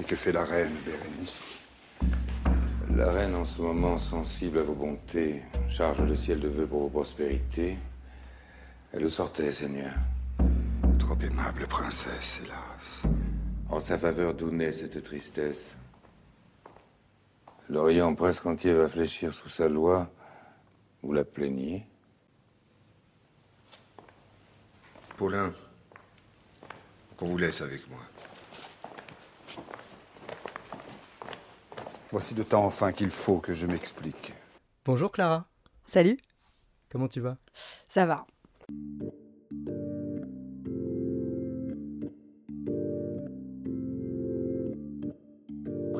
Et que fait la reine, Bérénice? La reine, en ce moment, sensible à vos bontés, charge le ciel de vœux pour vos prospérités. Elle le sortait, Seigneur. Trop aimable princesse, hélas. En sa faveur, d'où naît cette tristesse? L'Orient presque entier va fléchir sous sa loi. Vous la plaignez? Paulin, qu'on vous laisse avec moi. Voici le temps enfin qu'il faut que je m'explique. Bonjour Clara, Salut, comment tu vas? Ça va.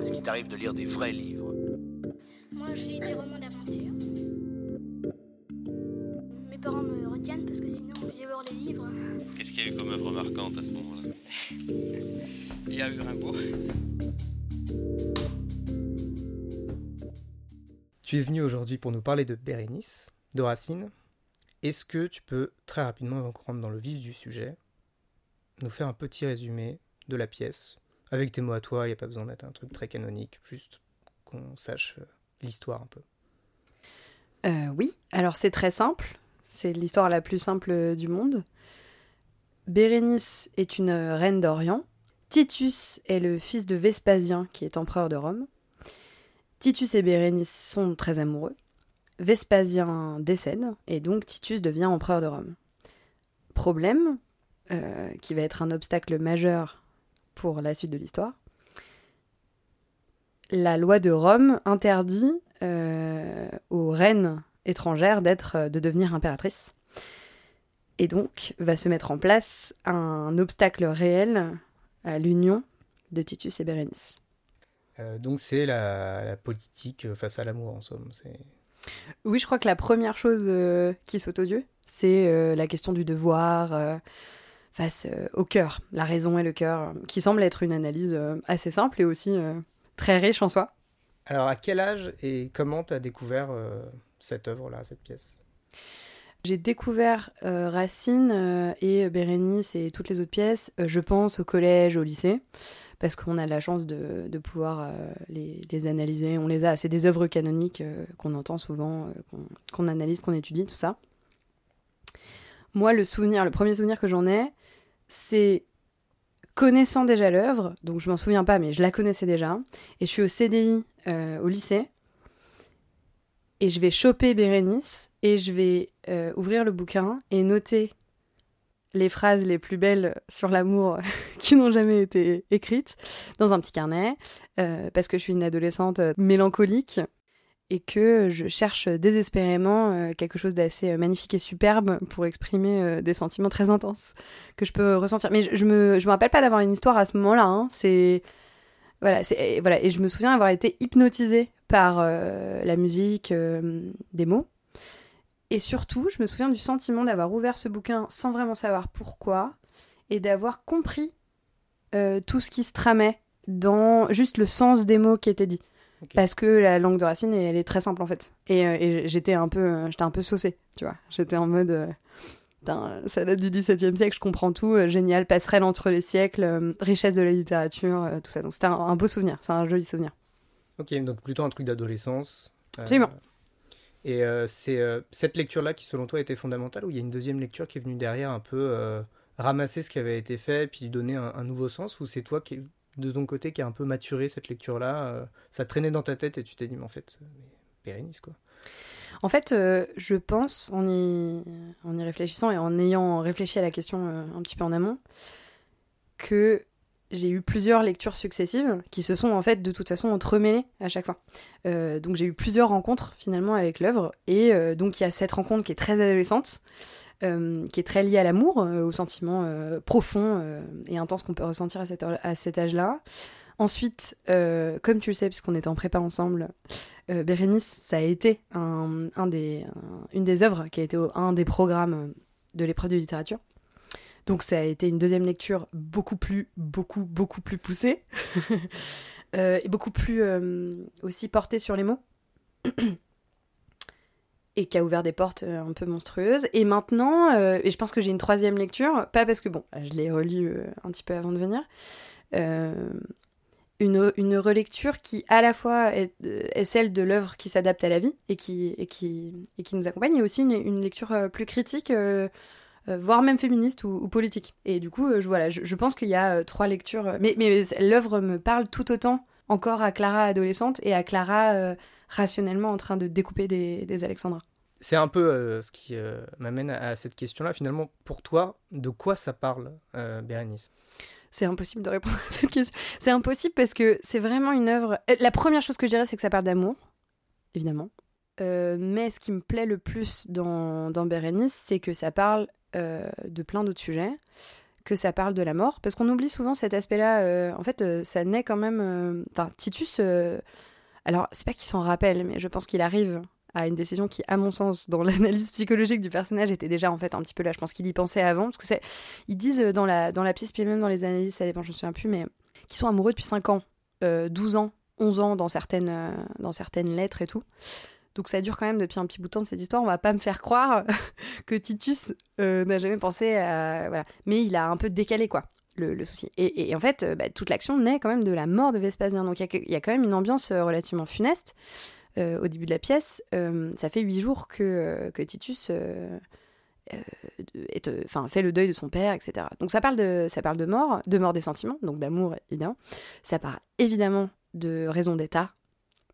Est-ce qu'il t'arrive de lire des vrais livres? Moi, je lis des romans d'aventure. Mes parents me retiennent parce que sinon, je vais voir les livres. Qu'est-ce qu'il y a eu comme œuvre marquante à ce moment-là? Il y a eu Rimbaud. Tu es venu aujourd'hui pour nous parler de Bérénice, de Racine. Est-ce que tu peux, très rapidement, avant qu'on rentre dans le vif du sujet, nous faire un petit résumé de la pièce? Avec tes mots à toi, il n'y a pas besoin d'être un truc très canonique, juste qu'on sache euh, l'histoire un peu. Euh, oui, alors c'est très simple. C'est l'histoire la plus simple du monde. Bérénice est une reine d'Orient. Titus est le fils de Vespasien, qui est empereur de Rome. Titus et Bérénice sont très amoureux. Vespasien décède, et donc Titus devient empereur de Rome. Problème, euh, qui va être un obstacle majeur pour la suite de l'histoire. La loi de Rome interdit euh, aux reines étrangères euh, de devenir impératrice. Et donc va se mettre en place un obstacle réel à l'union de Titus et Bérénice. Euh, donc c'est la, la politique face à l'amour en somme. Oui, je crois que la première chose euh, qui saute aux yeux, c'est euh, la question du devoir euh, face euh, au cœur, la raison et le cœur, euh, qui semble être une analyse euh, assez simple et aussi euh, très riche en soi. Alors à quel âge et comment tu as découvert euh, cette œuvre-là, cette pièce? J'ai découvert euh, Racine euh, et Bérénice et toutes les autres pièces, euh, je pense, au collège, au lycée, parce qu'on a la chance de, pouvoir euh, les, analyser. On les a, c'est des œuvres canoniques euh, qu'on entend souvent, euh, qu'on analyse, qu'on étudie, tout ça. Moi, le souvenir, le premier souvenir que j'en ai, c'est connaissant déjà l'œuvre, donc je m'en souviens pas, mais je la connaissais déjà, et je suis au CDI au lycée, et je vais choper Bérénice, et je vais ouvrir le bouquin et noter les phrases les plus belles sur l'amour qui n'ont jamais été écrites dans un petit carnet, euh, parce que je suis une adolescente mélancolique et que je cherche désespérément euh, quelque chose d'assez euh, magnifique et superbe pour exprimer des sentiments très intenses que je peux ressentir. Mais je, je me, je rappelle pas d'avoir une histoire à ce moment-là. hein. C'est voilà, c'est voilà, et je me souviens avoir été hypnotisée par la musique, des mots. Et surtout, je me souviens du sentiment d'avoir ouvert ce bouquin sans vraiment savoir pourquoi et d'avoir compris euh, tout ce qui se tramait dans juste le sens des mots qui étaient dits. Parce que la langue de Racine, elle est très simple en fait. Et, euh, et j'étais un peu, euh, j'étais un peu saucée, tu vois. J'étais en mode, euh, putain, ça date du XVIIe siècle, je comprends tout, génial, passerelle entre les siècles, richesse de la littérature, tout ça. Donc c'était un, un beau souvenir, c'est un joli souvenir. Ok, donc plutôt un truc d'adolescence. Absolument. Et euh, c'est euh, cette lecture-là qui, selon toi, été fondamentale ou il y a une deuxième lecture qui est venue derrière un peu euh, ramasser ce qui avait été fait puis donner un, nouveau sens ou c'est toi qui, de ton côté, qui a un peu maturé cette lecture-là Ça traînait dans ta tête et tu t'es dit, mais en fait, Bérénice, quoi. En fait, je pense, en y, en y réfléchissant et en ayant réfléchi à la question un petit peu en amont, que j'ai eu plusieurs lectures successives qui se sont en fait de toute façon entremêlées à chaque fois. Euh, donc j'ai eu plusieurs rencontres finalement avec l'œuvre et euh, donc il y a cette rencontre qui est très adolescente, euh, qui est très liée à l'amour, au sentiment profond et intense qu'on peut ressentir à, cet âge-là. Ensuite, comme tu le sais, puisqu'on était en prépa ensemble, Bérénice, ça a été un, des, un- une des œuvres qui a été un des programmes de l'épreuve de littérature. Donc ça a été une deuxième lecture beaucoup plus, beaucoup, beaucoup plus poussée. Euh, et beaucoup plus euh, aussi portée sur les mots. et qui a ouvert des portes euh, un peu monstrueuses. Et maintenant, euh, et je pense que j'ai une troisième lecture, pas parce que, bon, je l'ai relu euh, un petit peu avant de venir, une, une relecture qui à la fois est, est celle de l'œuvre qui s'adapte à la vie et qui, et qui, et qui nous accompagne, et aussi une, une lecture plus critique, voire même féministe ou, ou politique. Et du coup, euh, je, voilà, je, je pense qu'il y a euh, trois lectures, euh, mais, mais l'œuvre me parle tout autant encore à Clara adolescente et à Clara euh, rationnellement en train de découper des, des Alexandras. C'est un peu euh, ce qui euh, m'amène à cette question-là. Finalement, pour toi, de quoi ça parle, euh, Bérénice? C'est impossible de répondre à cette question. C'est impossible parce que c'est vraiment une œuvre. Euh, La première chose que je dirais, c'est que ça parle d'amour, évidemment. Euh, mais ce qui me plaît le plus dans, dans Bérénice, c'est que ça parle euh, de plein d'autres sujets, que ça parle de la mort, parce qu'on oublie souvent cet aspect-là. euh, en fait, euh, ça naît quand même. euh, Enfin, Titus. euh, alors, c'est pas qu'il s'en rappelle, mais je pense qu'il arrive à une décision qui, à mon sens, dans l'analyse psychologique du personnage, était déjà en fait un petit peu là. Je pense qu'il y pensait avant, parce que c'est, ils disent dans la, dans la pièce, puis même dans les analyses, ça dépend, je me souviens plus, mais qui sont amoureux depuis 5 ans, euh, 12 ans, 11 ans dans certaines, euh, dans certaines lettres et tout. Donc ça dure quand même depuis un petit bout de temps cette histoire. On va pas me faire croire que Titus euh, n'a jamais pensé à... Voilà. Mais il a un peu décalé, quoi, le, souci. Et, et- en fait, euh, bah, toute l'action naît quand même de la mort de Vespasien. Donc il y a quand même une ambiance euh, relativement funeste au début de la pièce. Ça fait huit jours que, Titus... est, fait le deuil de son père, etc. Donc ça parle de, ça parle de mort, de mort des sentiments, donc d'amour évidemment. Ça parle évidemment de raison d'état,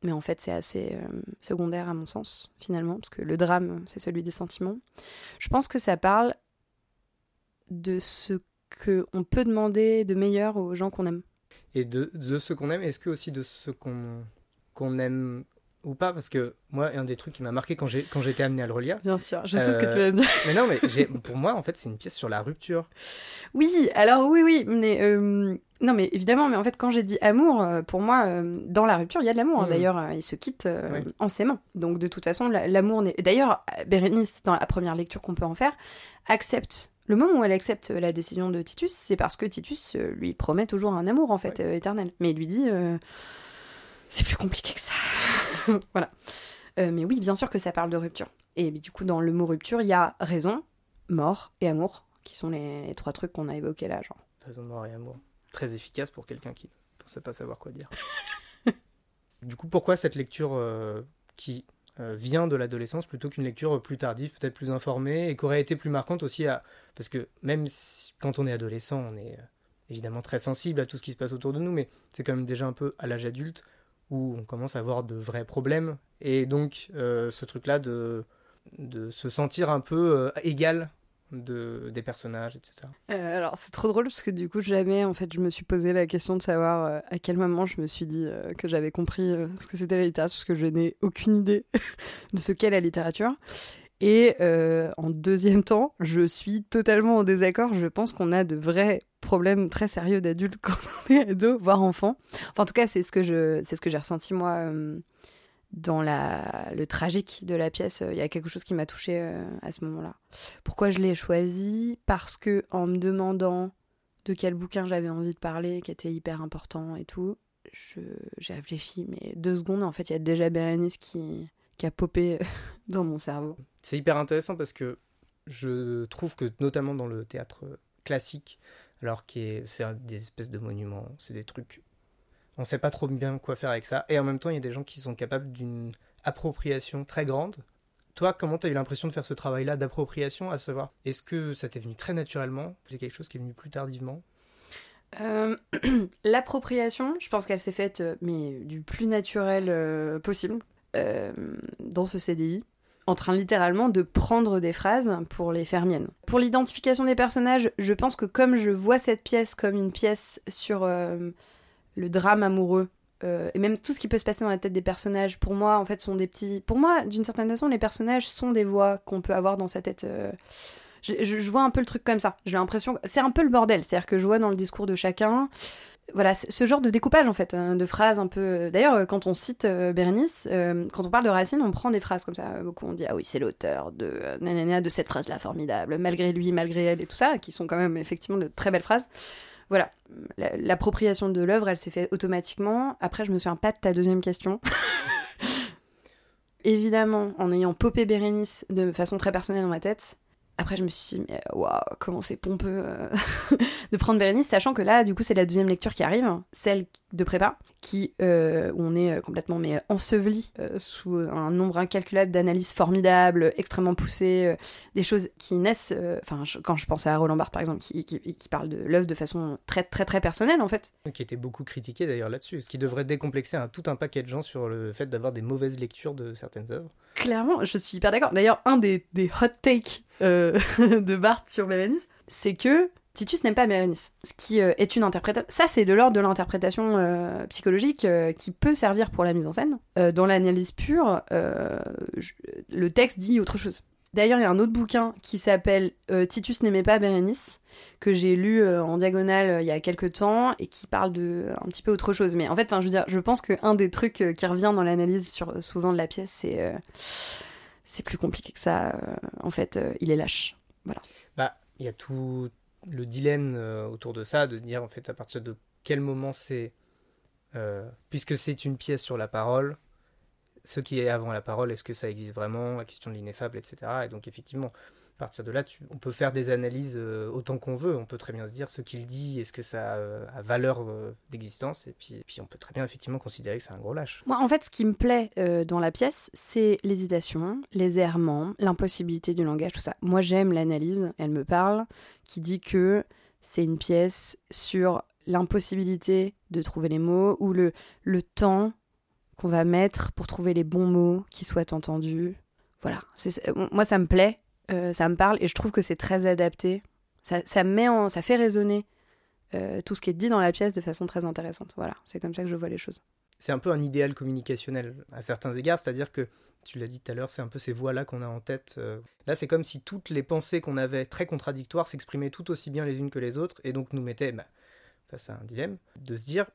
mais en fait c'est assez euh, secondaire à mon sens finalement, parce que le drame c'est celui des sentiments. Je pense que ça parle de ce que on peut demander de meilleur aux gens qu'on aime. Et de, de ce qu'on aime, est-ce que aussi de ce qu'on qu'on aime ou pas Parce que moi, un des trucs qui m'a marqué quand j'ai quand été amené à le relire. Bien sûr, je sais ce que tu vas me dire. Mais non, mais pour moi, en fait, c'est une pièce sur la rupture. Oui, alors oui, oui, mais euh, non, mais évidemment, mais en fait, quand j'ai dit amour, euh, pour moi, euh, dans la rupture, il y a de l'amour. hein. Mm. D'ailleurs, euh, ils se quittent euh, Oui. en s'aimant. Donc, de toute façon, la- l'amour n'est. D'ailleurs, euh, Bérénice, dans la première lecture qu'on peut en faire, accepte. Le moment où elle accepte la décision de Titus, c'est parce que Titus euh, lui promet toujours un amour, en fait, euh, éternel. Mais il lui dit, euh, c'est plus compliqué que ça. voilà. Euh, mais oui, bien sûr que ça parle de rupture. Et du coup, dans le mot rupture, il y a raison, mort et amour, qui sont les, les trois trucs qu'on a évoqués là, genre. Raison mort et amour. Très efficace pour quelqu'un qui ne pensait pas savoir quoi dire. du coup, pourquoi cette lecture euh, qui euh, vient de l'adolescence plutôt qu'une lecture plus tardive, peut-être plus informée, et qui aurait été plus marquante aussi à... Parce que même si- quand on est adolescent, on est évidemment très sensible à tout ce qui se passe autour de nous, mais c'est quand même déjà un peu à l'âge adulte où on commence à avoir de vrais problèmes. Et donc, euh, ce truc-là de, se sentir un peu euh, égal de, des personnages, etc. Euh, alors c'est trop drôle parce que du coup jamais en fait je me suis posé la question de savoir à quel moment je me suis dit que j'avais compris ce que c'était la littérature parce que je n'ai aucune idée de ce qu'est la littérature. Et en deuxième temps, je suis totalement en désaccord. Je pense qu'on a de vrais problèmes très sérieux d'adultes quand on est ado, voire enfant. En tout cas, c'est ce que je, c'est ce que j'ai ressenti moi euh, dans la, le tragique de la pièce. Il y a quelque chose qui m'a touchée euh, à ce moment-là. Pourquoi je l'ai choisi Parce que en me demandant de quel bouquin j'avais envie de parler, qui était hyper important et tout, j'ai réfléchi, mais deux secondes, en fait, il y a déjà Bérénice qui, qui a popé dans mon cerveau. C'est hyper intéressant parce que je trouve que notamment dans le théâtre classique, alors qui est c'est des espèces de monuments, c'est des trucs, on sait pas trop bien quoi faire avec ça, et en même temps il y a des gens qui sont capables d'une appropriation très grande. Toi, comment tu as eu l'impression de faire ce travail-là d'appropriation, à savoir, est-ce que ça t'est venu très naturellement, c'est quelque chose qui est venu plus tardivement? Euh, L'appropriation, je pense qu'elle s'est faite, euh, mais du plus naturel euh, possible, dans ce CDI, en train littéralement de prendre des phrases pour les faire miennes. Pour l'identification des personnages, je pense que comme je vois cette pièce comme une pièce sur euh, le drame amoureux, euh, et même tout ce qui peut se passer dans la tête des personnages, pour moi, en fait, sont des petits... Pour moi, d'une certaine façon, les personnages sont des voix qu'on peut avoir dans sa tête... euh, je, vois un peu le truc comme ça. J'ai l'impression c'est un peu le bordel. C'est-à-dire que je vois dans le discours de chacun, voilà, ce genre de découpage en fait, euh, de phrases un peu. D'ailleurs, euh, quand on cite euh, Bérénice, euh, quand on parle de Racine, on prend des phrases comme ça. Beaucoup on dit ah oui, c'est l'auteur de euh, nanana, de cette phrase-là formidable, malgré lui, malgré elle et tout ça, qui sont quand même effectivement de très belles phrases. Voilà, La- l'appropriation de l'œuvre, elle s'est faite automatiquement. Après, je me souviens pas de ta deuxième question. Évidemment, en ayant popé Bérénice de façon très personnelle dans ma tête, après, je me suis dit, mais waouh, comment c'est pompeux euh, de prendre Bérénice, sachant que là, du coup, c'est la deuxième lecture qui arrive, celle de prépa, qui, euh, où on est euh, complètement mais, enseveli euh, sous un nombre incalculable d'analyses formidables, extrêmement poussées, euh, des choses qui naissent. euh, Enfin, quand je pensais à Roland Barthes, par exemple, qui, qui, qui parle de l'œuvre de façon très, très, très personnelle, en fait. Qui était beaucoup critiqué d'ailleurs là-dessus, ce qui devrait décomplexer un, tout un paquet de gens sur le fait d'avoir des mauvaises lectures de certaines œuvres. Clairement, je suis hyper d'accord. D'ailleurs, un des, des hot takes euh, de Barthes sur Bérénice, c'est que Titus n'aime pas Bérénice, ce qui euh, est une interprétation. Ça, c'est de l'ordre de l'interprétation euh, psychologique qui peut servir pour la mise en scène. Dans l'analyse pure, le texte dit autre chose. D'ailleurs, il y a un autre bouquin qui s'appelle Titus n'aimait pas Bérénice, que j'ai lu en diagonale il y a quelques temps et qui parle de un petit peu autre chose. Mais en fait, je veux dire, je pense qu'un des trucs qui revient dans l'analyse sur souvent de la pièce, c'est c'est plus compliqué que ça. euh, en fait, euh, il est lâche. Bah, il y a tout le dilemme euh, autour de ça, de dire en fait à partir de quel moment c'est, puisque c'est une pièce sur la parole, ce qui est avant la parole, est-ce que ça existe vraiment, la question de l'ineffable, etc. Et donc effectivement, à partir de là, on peut faire des analyses euh, autant qu'on veut, on peut très bien se dire ce qu'il dit, est-ce que ça a, euh, a valeur euh, d'existence, et puis, on peut très bien effectivement considérer que c'est un gros lâche. Moi, en fait, ce qui me plaît dans la pièce, c'est l'hésitation, les errements, l'impossibilité du langage, tout ça. Moi, j'aime l'analyse, elle me parle, qui dit que c'est une pièce sur l'impossibilité de trouver les mots ou le, le temps qu'on va mettre pour trouver les bons mots qui soient entendus. Voilà. Moi, ça me plaît, euh, ça me parle et je trouve que c'est très adapté. Ça, ça, met en, ça fait résonner euh, tout ce qui est dit dans la pièce de façon très intéressante. Voilà, c'est comme ça que je vois les choses. c'est un peu un idéal communicationnel à certains égards, c'est-à-dire que, tu l'as dit tout à l'heure, c'est un peu ces voix-là qu'on a en tête. euh. Là, c'est comme si toutes les pensées qu'on avait très contradictoires s'exprimaient tout aussi bien les unes que les autres, et donc nous mettaient bah, face à un dilemme, de se dire,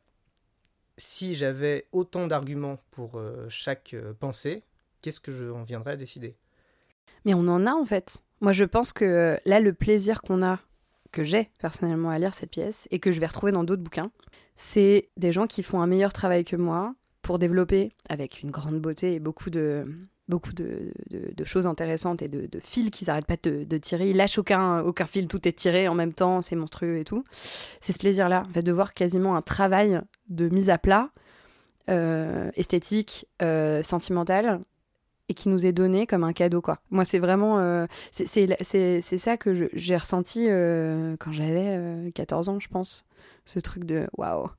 si j'avais autant d'arguments pour chaque pensée, qu'est-ce que j'en viendrais à décider? Mais on en a en fait. Moi je pense que euh, là le plaisir qu'on a, que j'ai personnellement à lire cette pièce et que je vais retrouver dans d'autres bouquins, c'est des gens qui font un meilleur travail que moi pour développer avec une grande beauté et beaucoup de beaucoup de, choses intéressantes et de, fils qu'ils n'arrêtent pas de, tirer. Ils lâchent aucun, aucun fil, tout est tiré en même temps, c'est monstrueux et tout. C'est ce plaisir-là, en fait, de voir quasiment un travail de mise à plat, euh, esthétique, euh, sentimental, et qui nous est donné comme un cadeau quoi. Moi c'est vraiment euh, c'est- ça que j'ai ressenti euh, quand j'avais euh, 14 ans je pense. Ce truc de waouh.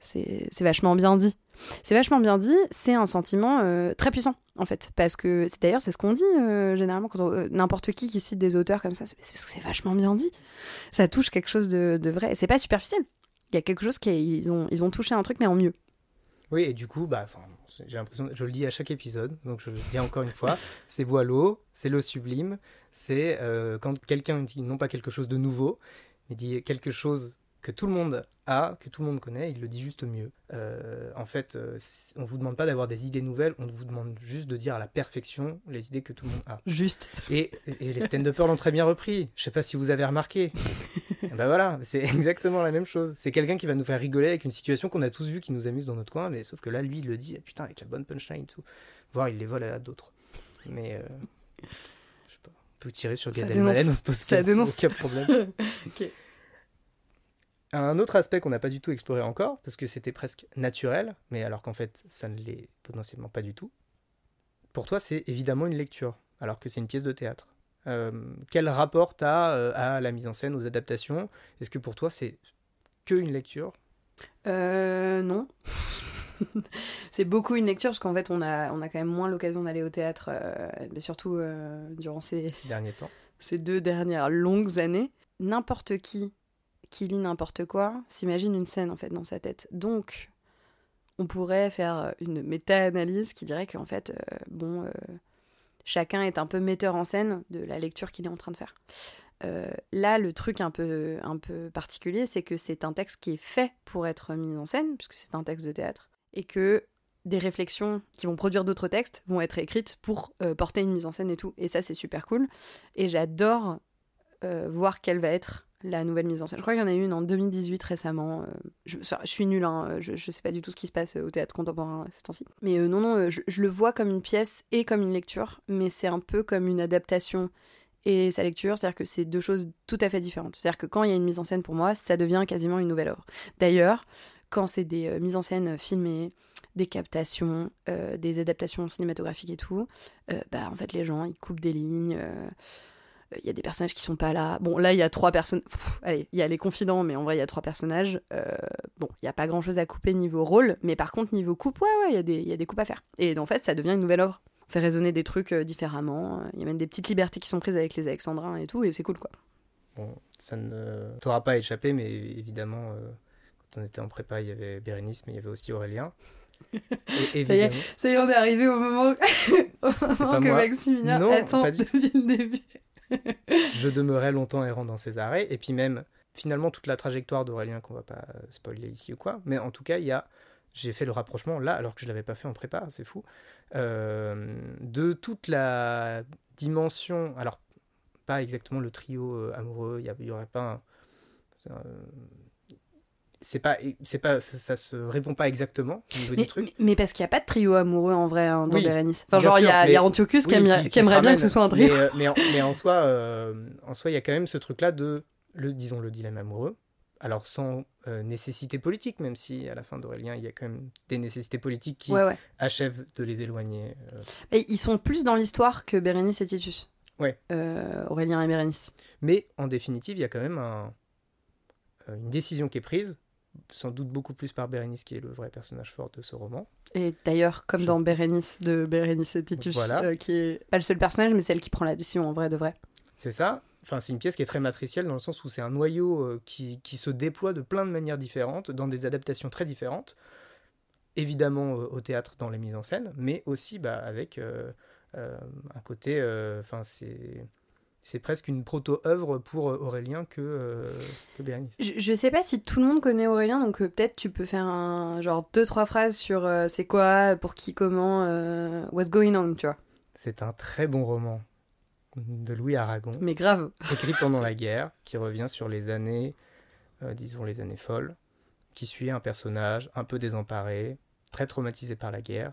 C'est vachement bien dit. C'est vachement bien dit, c'est un sentiment euh, très puissant en fait parce que c'est d'ailleurs c'est ce qu'on dit euh, généralement quand euh, n'importe qui qui cite des auteurs comme ça, c'est parce que c'est vachement bien dit. Ça touche quelque chose de, de vrai, c'est pas superficiel. Il y a quelque chose qui ils ont ils ont touché un truc mais en mieux. Oui, et du coup, bah, j'ai l'impression, je le dis à chaque épisode, donc je le dis encore une fois, c'est Boileau, c'est l'eau sublime, c'est euh, quand quelqu'un dit non pas quelque chose de nouveau, mais dit quelque chose que tout le monde a, que tout le monde connaît, il le dit juste mieux. Euh, en fait, euh, on vous demande pas d'avoir des idées nouvelles, on vous demande juste de dire à la perfection les idées que tout le monde a. Juste. Et, et les stand-uppers l'ont très bien repris. Je sais pas si vous avez remarqué. bah voilà, c'est exactement la même chose. C'est quelqu'un qui va nous faire rigoler avec une situation qu'on a tous vue qui nous amuse dans notre coin, mais sauf que là, lui, il le dit, ah, putain, avec la bonne punchline et tout. Voire il les vole à d'autres. Mais euh, je sais pas. On peut tirer sur Gad. Elmaleh, on se pose Ça dénonce. aucun problème. Ok. Un autre aspect qu'on n'a pas du tout exploré encore, parce que c'était presque naturel, mais alors qu'en fait, ça ne l'est potentiellement pas du tout. Pour toi, c'est évidemment une lecture, alors que c'est une pièce de théâtre. Euh, quel rapport tu as à la mise en scène, aux adaptations Est-ce que pour toi, c'est que une lecture? Euh, non. c'est beaucoup une lecture parce qu'en fait on a, on a quand même moins l'occasion d'aller au théâtre, euh, mais surtout euh, durant ces, ces derniers temps ces deux dernières longues années. N'importe qui qui lit n'importe quoi s'imagine une scène en fait dans sa tête. Donc on pourrait faire une méta-analyse qui dirait qu'en fait, euh, bon, euh, chacun est un peu metteur en scène de la lecture qu'il est en train de faire. Euh, là, le truc un peu, un peu particulier, c'est que c'est un texte qui est fait pour être mis en scène, puisque c'est un texte de théâtre, et que des réflexions qui vont produire d'autres textes vont être écrites pour euh, porter une mise en scène et tout. Et ça, c'est super cool. Et j'adore euh, voir quelle va être la nouvelle mise en scène. Je crois qu'il y en a eu une en 2018 récemment. euh, je, suis nulle, hein, je, je sais pas du tout ce qui se passe au théâtre contemporain ces temps-ci. Mais euh, non, non, euh, je, le vois comme une pièce et comme une lecture, mais c'est un peu comme une adaptation et sa lecture, c'est-à-dire que c'est deux choses tout à fait différentes. C'est-à-dire que quand il y a une mise en scène pour moi, ça devient quasiment une nouvelle œuvre. D'ailleurs, quand c'est des euh, mises en scène filmées, des captations, euh, des adaptations cinématographiques et tout, euh, bah en fait les gens ils coupent des lignes. Euh, il y a des personnages qui sont pas là. Bon, là, il y a trois personnes. Allez, il y a les confidents, mais en vrai, il y a trois personnages. Euh, bon, il n'y a pas grand chose à couper niveau rôle, mais par contre, niveau coupe, ouais, ouais, il y, a des- y a des coupes à faire. Et en fait, ça devient une nouvelle œuvre. On fait résonner des trucs euh, différemment. Il y a même des petites libertés qui sont prises avec les Alexandrins et tout, et c'est cool, quoi. Bon, ça ne t'aura pas échappé, mais évidemment, euh, quand on était en prépa, il y avait Bérénice, mais il y avait aussi Aurélien. Et Ça y est, Ça y est, on est arrivé au moment, au moment que moi. Maximilien Non, attend depuis le début. je demeurais longtemps errant dans ces arrêts, et puis même finalement toute la trajectoire d'Aurélien qu'on va pas euh, spoiler ici ou quoi, mais en tout cas y a, j'ai fait le rapprochement là alors que je l'avais pas fait en prépa, c'est fou, euh, de toute la dimension, alors pas exactement le trio euh, amoureux, il y, a- il y aurait pas, un- c'est pas, c'est pas, ça, ça se répond pas exactement au niveau Mais, du truc. mais- parce qu'il n'y a pas de trio amoureux en vrai hein, dans Oui, Bérénice. Enfin, genre, il y, a- y Antiochus qui, aimerait, qui- qui aimerait se bien que ce soit un trio. Mais, euh, mais en, mais en soi, euh, en soi, il y a quand même ce truc-là de, le, disons, le dilemme amoureux. Alors sans euh, nécessité politique, même si à la fin d'Aurélien, il y a quand même des nécessités politiques qui Ouais, ouais. achèvent de les éloigner. Et ils sont plus dans l'histoire que Bérénice et Titus. Ouais. Aurélien et Bérénice. Mais en définitive, il y a quand même un- une décision qui est prise, sans doute beaucoup plus par Bérénice, qui est le vrai personnage fort de ce roman. Et d'ailleurs, comme Je- dans Bérénice de Bérénice et Titus, Voilà. euh, qui est pas le seul personnage, mais celle qui prend la décision en vrai de vrai. C'est ça. Enfin, c'est une pièce qui est très matricielle dans le sens où c'est un noyau euh, qui, qui se déploie de plein de manières différentes, dans des adaptations très différentes. Évidemment euh, au théâtre dans les mises en scène, mais aussi bah, avec un côté. Enfin, c'est. C'est presque une proto-œuvre pour euh, Aurélien que, euh, que Bérénice. Je, je sais pas si tout le monde connaît Aurélien, donc euh, peut-être tu peux faire un genre deux trois phrases sur euh, c'est quoi, pour qui, comment, what's going on, tu vois. C'est un très bon roman de Louis Aragon. Mais grave. écrit pendant la guerre, qui revient sur les années, disons les années folles, qui suit un personnage un peu désemparé, très traumatisé par la guerre,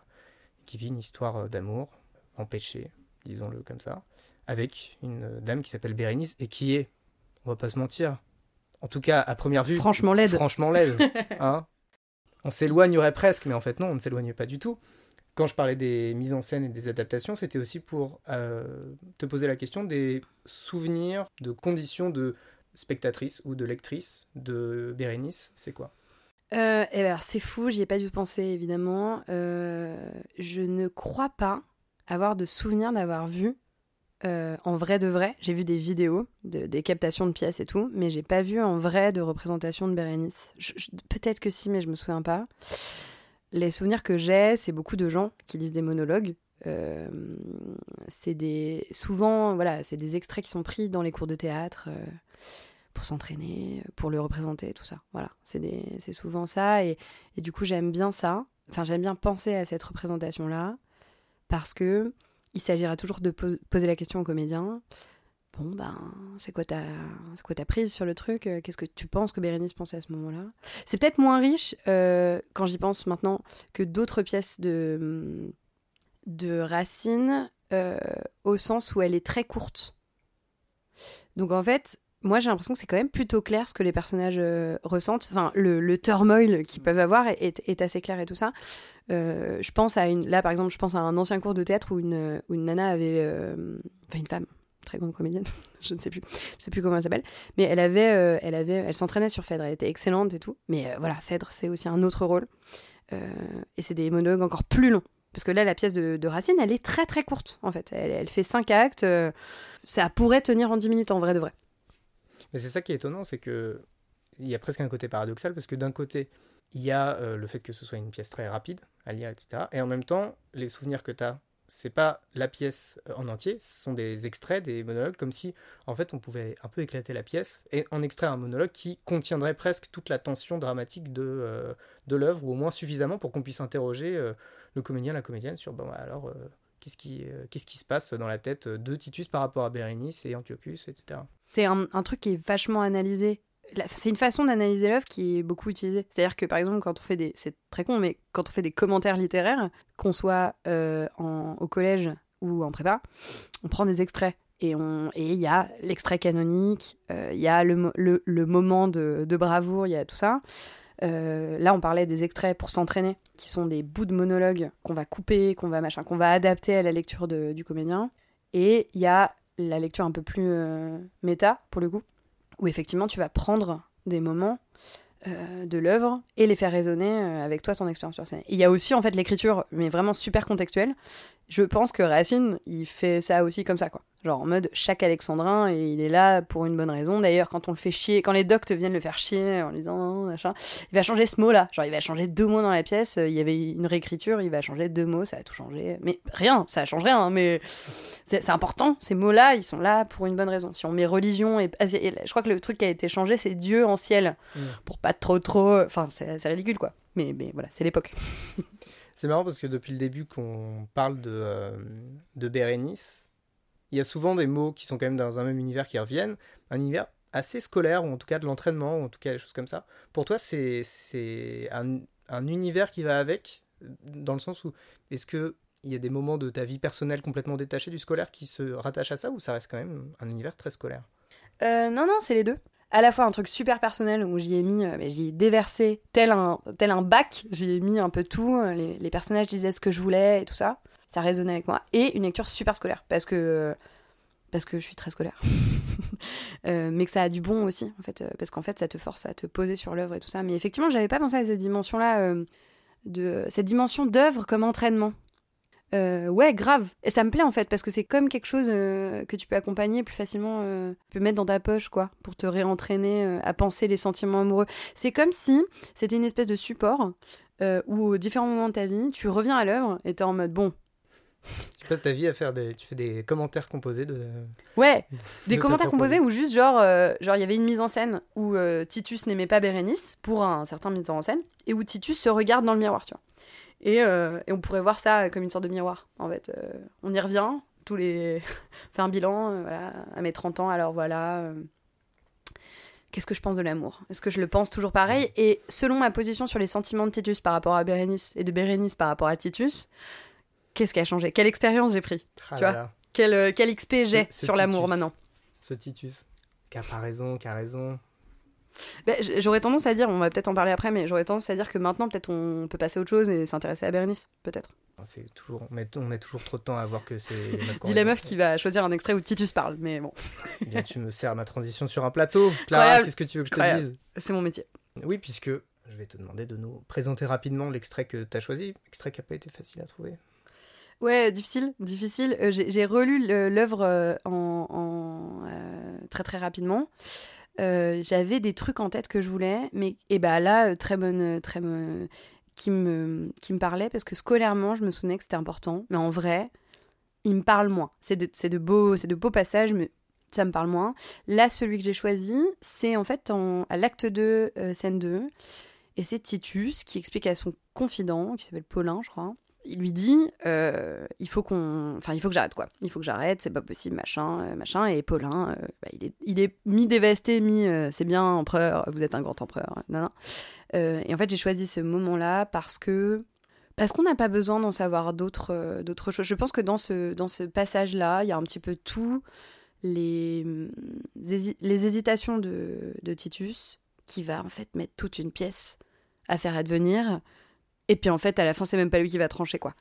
qui vit une histoire d'amour empêchée, disons-le comme ça, avec une dame qui s'appelle Bérénice et qui est, on va pas se mentir, en tout cas à première vue, Franchement laide. franchement laide. hein. on s'éloignerait presque, mais en fait non, on ne s'éloigne pas du tout. Quand je parlais des mises en scène et des adaptations, c'était aussi pour euh, te poser la question des souvenirs de conditions de spectatrice ou de lectrice de Bérénice. C'est quoi? Euh, eh ben, c'est fou, j'y ai pas dû penser évidemment. Euh, je ne crois pas avoir de souvenir d'avoir vu euh, en vrai de vrai. J'ai vu des vidéos, de- des captations de pièces et tout, mais j'ai pas vu en vrai de représentation de Bérénice. Peut-être que si, mais je me souviens pas. Les souvenirs que j'ai, c'est beaucoup de gens qui lisent des monologues. Euh, c'est des souvent voilà c'est des extraits qui sont pris dans les cours de théâtre euh, pour s'entraîner pour le représenter tout ça voilà c'est souvent ça et, et du coup j'aime bien ça enfin j'aime bien penser à cette représentation là parce que il s'agira toujours de pos- poser la question au comédien. Bon ben c'est quoi ta quoi ta prise sur le truc? Euh, qu'est-ce que tu penses que Bérénice pensait à ce moment-là? C'est peut-être moins riche euh, quand j'y pense maintenant que d'autres pièces de de Racine euh, au sens où elle est très courte. Donc en fait, moi j'ai l'impression que c'est quand même plutôt clair ce que les personnages euh, ressentent. Enfin, le, le turmoil qu'ils peuvent avoir est, est- est assez clair et tout ça. Euh, je pense à une. Là par exemple, je pense à un ancien cours de théâtre où une, où une nana avait. euh, Enfin, une femme, très grande comédienne, je ne sais plus. Je sais plus comment elle s'appelle. Mais elle avait. elle avait elle s'entraînait sur Phèdre, elle était excellente et tout. Mais voilà, Phèdre, c'est aussi un autre rôle. Et c'est des monologues encore plus longs. Parce que là, la pièce de, de Racine, elle est très très courte, en fait. Elle, elle fait cinq actes. ça pourrait tenir en 10 minutes, en vrai de vrai. Mais c'est ça qui est étonnant, c'est que il y a presque un côté paradoxal parce que d'un côté, il y a euh, le fait que ce soit une pièce très rapide à lire, etc. Et en même temps, les souvenirs que tu as, c'est pas la pièce euh, en entier, ce sont des extraits, des monologues, comme si en fait on pouvait un peu éclater la pièce et en extraire un monologue qui contiendrait presque toute la tension dramatique de, euh, de l'œuvre, ou au moins suffisamment pour qu'on puisse interroger le comédien, la comédienne sur bon, alors qui, euh, qu'est-ce qui se passe dans la tête de Titus par rapport à Bérénice et Antiochus, etc. C'est un, truc qui est vachement analysé. C'est une façon d'analyser l'œuvre qui est beaucoup utilisée. C'est-à-dire que par exemple, quand on fait des. C'est très con, mais quand on fait des commentaires littéraires, qu'on soit euh, en- au collège ou en prépa, on prend des extraits Et il y a l'extrait canonique, euh, il y a le, le, moment de, de bravoure, il y a tout ça. Euh, là, on parlait des extraits pour s'entraîner, qui sont des bouts de monologue qu'on va couper, qu'on va machin, qu'on va adapter à la lecture du comédien. Et il y a la lecture un peu plus euh, méta, pour le coup, où effectivement tu vas prendre des moments euh, de l'œuvre et les faire résonner euh, avec toi ton expérience personnelle. Il y a aussi en fait l'écriture, mais vraiment super contextuelle. Je pense que Racine, il fait ça aussi comme ça, quoi. Genre en mode chaque alexandrin, et il est là pour une bonne raison. D'ailleurs, quand on le fait chier, quand les doctes viennent le faire chier en lui disant non, machin, il va changer ce mot-là. Genre il va changer deux mots dans la pièce. Il y avait une réécriture, il va changer deux mots, ça va tout changer. Mais rien, ça change rien. hein, mais c'est important. Ces mots-là, ils sont là pour une bonne raison. Si on met religion et, et je crois que le truc qui a été changé, c'est Dieu en ciel, Mm. pour pas trop trop. Enfin, c'est c'est ridicule quoi. Mais, mais voilà, c'est l'époque. C'est marrant parce que depuis le début qu'on parle de, euh, de Bérénice, il y a souvent des mots qui sont quand même dans un même univers qui reviennent, un univers assez scolaire, ou en tout cas de l'entraînement, ou en tout cas des choses comme ça. Pour toi, c'est un, un univers qui va avec, dans le sens où est-ce que il y a des moments de ta vie personnelle complètement détachés du scolaire qui se rattachent à ça, ou ça reste quand même un univers très scolaire? Euh, non, non, c'est les deux. À la fois un truc super personnel où j'y ai mis, euh, j'y ai déversé tel un, tel un bac, j'y ai mis un peu tout, euh, les, les personnages disaient ce que je voulais et tout ça, ça résonnait avec moi. Et une lecture super scolaire, parce que, parce que je suis très scolaire. Euh, mais que ça a du bon aussi, en fait, parce qu'en fait ça te force à te poser sur l'œuvre et tout ça. Mais effectivement, j'avais pas pensé à cette dimension-là, de cette dimension d'œuvre comme entraînement. Euh, ouais, grave. Et ça me plaît en fait, parce que c'est comme quelque chose euh, que tu peux accompagner plus facilement, euh, tu peux mettre dans ta poche, quoi, pour te réentraîner euh, à penser les sentiments amoureux. C'est comme si c'était une espèce de support où, aux différents moments de ta vie, tu reviens à l'œuvre et t'es en mode, bon, Tu passes ta vie à faire des, tu fais des commentaires composés de. ouais, des De commentaires ta composés où juste, genre, genre, il y avait une mise en scène où Titus n'aimait pas Bérénice pour un certain metteur en scène et où Titus se regarde dans le miroir, tu vois. Et, euh, et on pourrait voir ça comme une sorte de miroir, en fait. Euh, on y revient, tous les. fait un bilan, euh, voilà, à mes 30 ans, alors voilà. Qu'est-ce que je pense de l'amour? Est-ce que je le pense toujours pareil? Et selon ma position sur les sentiments de Titus par rapport à Bérénice et de Bérénice par rapport à Titus, qu'est-ce qui a changé? Quelle expérience j'ai pris? Ah Tu là vois là, quel, quel XP j'ai sur l'amour maintenant? Ce Titus. Qui a pas raison, qui a raison. J- J'aurais tendance à dire, on va peut-être en parler après, mais j'aurais tendance à dire que maintenant, peut-être, on peut passer à autre chose et s'intéresser à Bérénice, peut-être. C'est toujours, on met, on met toujours trop de temps à voir que c'est. Dis la meuf qui va choisir un extrait où Titus parle, mais bon, Eh Bien, tu me sers ma transition sur un plateau. Clara, qu'est-ce que tu veux que je te dise? C'est mon métier. Oui, puisque je vais te demander de nous présenter rapidement l'extrait que tu as choisi. Extrait qui n'a pas été facile à trouver. Ouais, difficile, difficile. Euh, j'ai relu l'œuvre euh, en, en, euh, très très rapidement. Euh, J'avais des trucs en tête que je voulais, mais et bah là, euh, très bonne, très bonne, qui me qui me parlait parce que scolairement, je me souvenais que c'était important, mais en vrai, il me parle moins. C'est de, de beaux, de beaux passages, mais ça me parle moins. Là, celui que j'ai choisi, c'est en fait en, à l'acte 2, euh, scène 2, et c'est Titus qui explique à son confident, qui s'appelle Paulin, je crois. Il lui dit, euh, il faut qu'on, enfin, il faut que j'arrête quoi. Il faut que j'arrête, c'est pas possible, machin, euh, machin. Et Paulin, euh, bah, il est, il est mi dévasté, mi, c'est bien, empereur, vous êtes un grand empereur. nan. Euh, et en fait, j'ai choisi ce moment-là parce que parce qu'on n'a pas besoin d'en savoir d'autres d'autres choses. Je pense que dans ce, dans ce passage-là, il y a un petit peu tout les, hési- les hésitations de, de Titus qui va en fait mettre toute une pièce à faire advenir. Et puis en fait, à la fin, c'est même pas lui qui va trancher, quoi.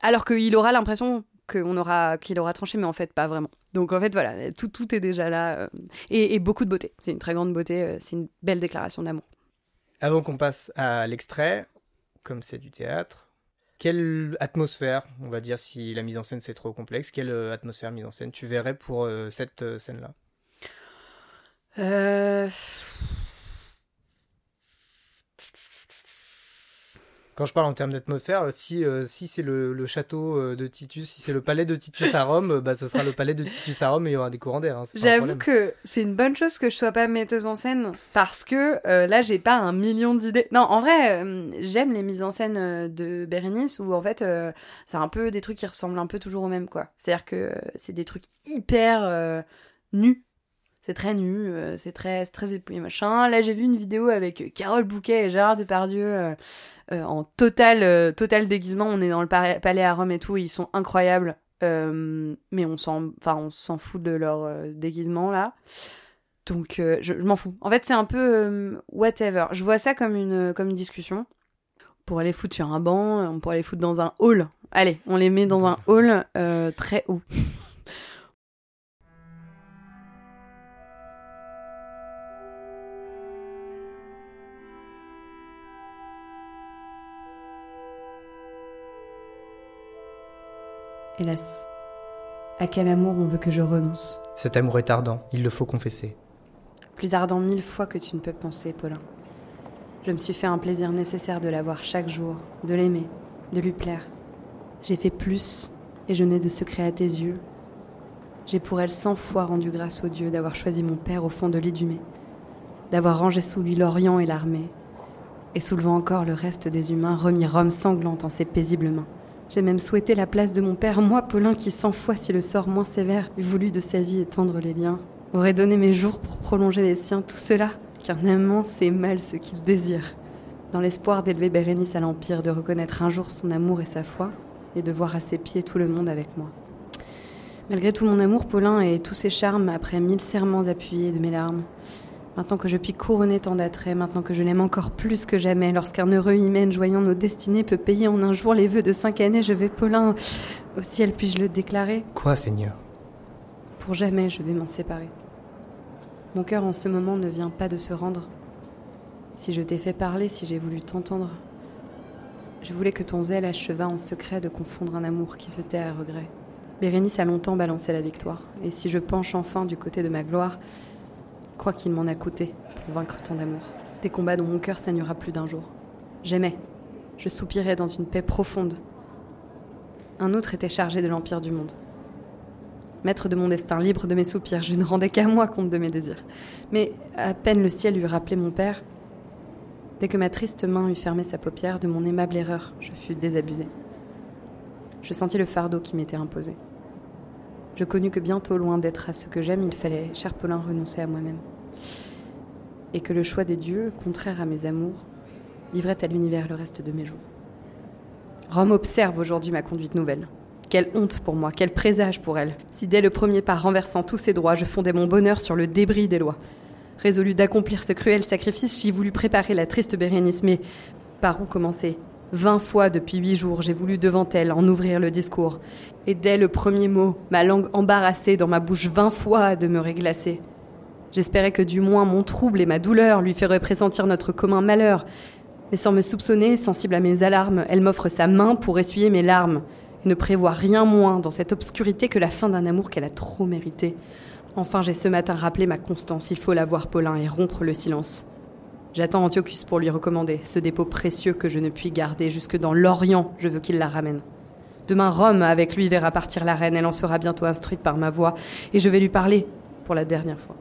Alors qu'il aura l'impression qu'on aura, qu'il aura tranché, mais en fait, pas vraiment. Donc en fait, voilà, tout, tout est déjà là. euh, et, et beaucoup de beauté. C'est une très grande beauté, euh, c'est une belle déclaration d'amour. Avant qu'on passe à l'extrait, comme c'est du théâtre, quelle atmosphère, on va dire si la mise en scène c'est trop complexe, quelle euh, atmosphère mise en scène tu verrais pour euh, cette euh, scène-là? Euh, Quand je parle en termes d'atmosphère, euh, si, euh, si c'est le, le château euh, de Titus, si c'est le palais de Titus à Rome, bah, ce sera le palais de Titus à Rome et il y aura des courants d'air. hein, J'avoue que c'est une bonne chose que je sois pas metteuse en scène parce que euh, là j'ai pas un million d'idées. Non, en vrai, euh, j'aime les mises en scène de Bérénice où en fait c'est un peu des trucs qui ressemblent un peu toujours au même quoi. C'est-à-dire que c'est des trucs hyper nus. C'est très nu, euh, c'est très, très épouillé machin. Là j'ai vu une vidéo avec Carole Bouquet et Gérard Depardieu euh, euh, en total, euh, total déguisement. On est dans le pa- palais à Rome et tout, ils sont incroyables. Mais on s'en, enfin, on s'en fout de leur déguisement là. Donc je, je m'en fous. En fait, c'est un peu whatever. Je vois ça comme une, comme une discussion. Pour aller foutre sur un banc, on pourrait les foutre dans un hall. Allez, on les met dans un hall très haut. Hélas, à quel amour on veut que je renonce Cet amour est ardent, il le faut confesser. Plus ardent mille fois que tu ne peux penser, Paulin. Je me suis fait un plaisir nécessaire de la voir chaque jour, de l'aimer, de lui plaire. J'ai fait plus, et je n'ai de secret à tes yeux. J'ai pour elle cent fois rendu grâce au Dieu d'avoir choisi mon père au fond de l'Idumée, d'avoir rangé sous lui l'Orient et l'armée, et soulevant encore le reste des humains, remis Rome sanglante en ses paisibles mains. J'ai même souhaité la place de mon père, moi, Paulin, qui cent fois, si le sort moins sévère eût voulu de sa vie étendre les liens, aurait donné mes jours pour prolonger les siens, tout cela, qu'un amant sait mal ce qu'il désire. Dans l'espoir d'élever Bérénice à l'Empire, de reconnaître un jour son amour et sa foi, et de voir à ses pieds tout le monde avec moi. Malgré tout mon amour, Paulin, et tous ses charmes, après mille serments appuyés de mes larmes, maintenant que je puis couronner tant d'attraits, maintenant que je l'aime encore plus que jamais, lorsqu'un heureux hymen joignant nos destinées peut payer en un jour les vœux de cinq années, je vais, Paulin, au ciel puis-je le déclarer? Quoi, Seigneur? Pour jamais je vais m'en séparer. Mon cœur en ce moment ne vient pas de se rendre. Si je t'ai fait parler, si j'ai voulu t'entendre, je voulais que ton zèle achevât en secret de confondre un amour qui se tait à regret. Bérénice a longtemps balancé la victoire, et si je penche enfin du côté de ma gloire, crois qu'il m'en a coûté pour vaincre tant d'amour. Des combats dont mon cœur saignera plus d'un jour. J'aimais, je soupirais dans une paix profonde. Un autre était chargé de l'empire du monde. Maître de mon destin, libre de mes soupirs, je ne rendais qu'à moi compte de mes désirs. Mais à peine le ciel eut rappelé mon père, dès que ma triste main eut fermé sa paupière, de mon aimable erreur, je fus désabusée. Je sentis le fardeau qui m'était imposé. Je connus que bientôt, loin d'être à ce que j'aime, il fallait, cher Paulin, renoncer à moi-même. Et que le choix des dieux, contraire à mes amours, livrait à l'univers le reste de mes jours. Rome observe aujourd'hui ma conduite nouvelle. Quelle honte pour moi, quel présage pour elle, si dès le premier pas renversant tous ses droits, je fondais mon bonheur sur le débris des lois. Résolu d'accomplir ce cruel sacrifice, j'y voulu préparer la triste Bérénice, mais par où commencer? Vingt fois depuis huit jours, j'ai voulu devant elle en ouvrir le discours. Et dès le premier mot, ma langue embarrassée dans ma bouche vingt fois à demeurer glacée. J'espérais que du moins mon trouble et ma douleur lui feraient pressentir notre commun malheur. Mais sans me soupçonner, sensible à mes alarmes, elle m'offre sa main pour essuyer mes larmes et ne prévoit rien moins dans cette obscurité que la fin d'un amour qu'elle a trop mérité. Enfin, j'ai ce matin rappelé ma constance, il faut la voir, Paulin, et rompre le silence. J'attends Antiochus pour lui recommander ce dépôt précieux que je ne puis garder jusque dans l'Orient, je veux qu'il la ramène. Demain, Rome, avec lui, verra partir la reine, elle en sera bientôt instruite par ma voix, et je vais lui parler pour la dernière fois.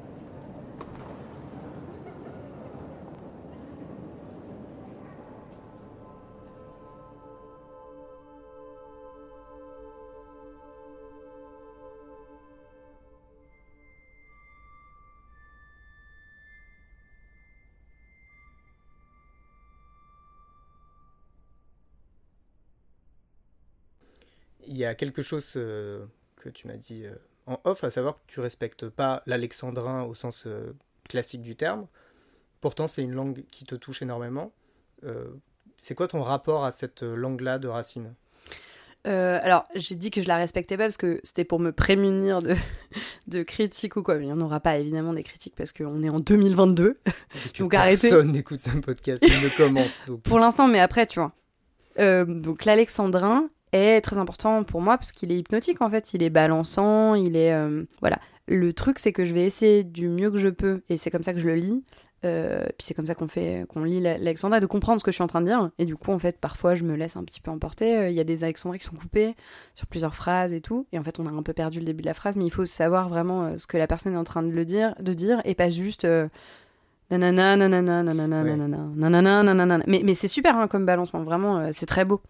Il y a quelque chose euh, que tu m'as dit euh, en off, à savoir que tu respectes pas l'alexandrin au sens euh, classique du terme. Pourtant, c'est une langue qui te touche énormément. C'est quoi ton rapport à cette langue-là de Racine? Euh, alors, j'ai dit que je la respectais pas parce que c'était pour me prémunir de, de critiques ou quoi. Mais il n'y en aura pas évidemment des critiques parce qu'on est en 2022. Et que Donc, arrêtez. Personne n'écoute ce podcast, il me commente. Donc, Pour l'instant, mais après, tu vois. Euh, donc, l'alexandrin est très important pour moi parce qu'il est hypnotique en fait. Il est balançant, il est. euh, voilà. Le truc, c'est que je vais essayer du mieux que je peux, et c'est comme ça que je le lis. euh, puis c'est comme ça qu'on fait, qu'on lit l'alexandrin, de comprendre ce que je suis en train de dire. Et du coup, en fait, parfois, je me laisse un petit peu emporter. Euh, Il y a des alexandrins qui sont coupés sur plusieurs phrases et tout. Et en fait, on a un peu perdu le début de la phrase, mais il faut savoir vraiment ce que la personne est en train de le dire, de dire, et pas juste. Nanana, nanana, nanana, Ouais. nanana, nanana. Mais, mais c'est super hein, comme balancement, vraiment, euh, c'est très beau.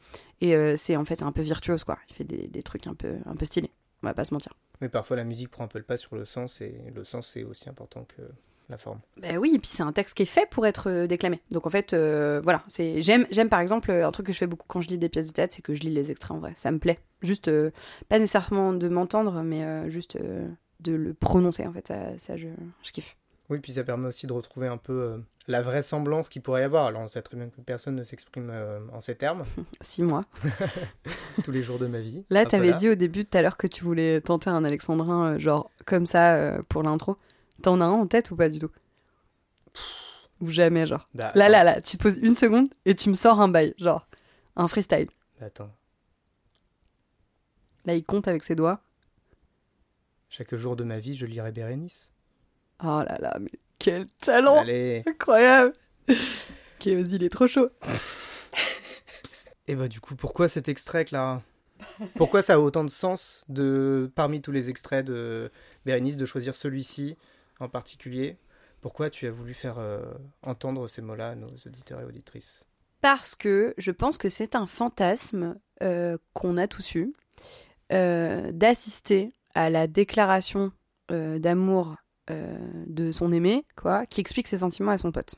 Et euh, c'est en fait c'est un peu virtuose, quoi. Il fait des, des trucs un peu, un peu stylés. On va pas se mentir. Mais parfois, la musique prend un peu le pas sur le sens, et le sens, c'est aussi important que la forme. Bah oui, et puis c'est un texte qui est fait pour être euh, déclamé. Donc en fait, euh, voilà, c'est j'aime j'aime par exemple un truc que je fais beaucoup quand je lis des pièces de théâtre, c'est que je lis les extraits en vrai. Ça me plaît. Juste euh, pas nécessairement de m'entendre, mais euh, juste euh, de le prononcer en fait. Ça, ça je, je kiffe. Oui, puis ça permet aussi de retrouver un peu euh, la vraisemblance qu'il pourrait y avoir. Alors on sait très bien que personne ne s'exprime euh, en ces termes Six mois. tous les jours de ma vie. Là, t'avais dit au début tout à l'heure que tu voulais tenter un alexandrin euh, genre comme ça pour l'intro. T'en as un en tête ou pas du tout? Ou jamais genre. Bah, Là là là, tu te poses une seconde et tu me sors un bail, genre un freestyle. bah, attends. Là, il compte avec ses doigts. Chaque jour de ma vie, je lirai Bérénice. Oh là là, mais quel talent Allez. Incroyable Ok, vas-y, il est trop chaud. Et bah du coup, pourquoi cet extrait, Clara? Pourquoi ça a autant de sens de, parmi tous les extraits de Bérénice, de choisir celui-ci en particulier? Pourquoi tu as voulu faire euh, entendre ces mots-là à nos auditeurs et auditrices? Parce que je pense que c'est un fantasme euh, qu'on a tous eu euh, d'assister à la déclaration euh, d'amour euh, de son aimé, quoi, qui explique ses sentiments à son pote.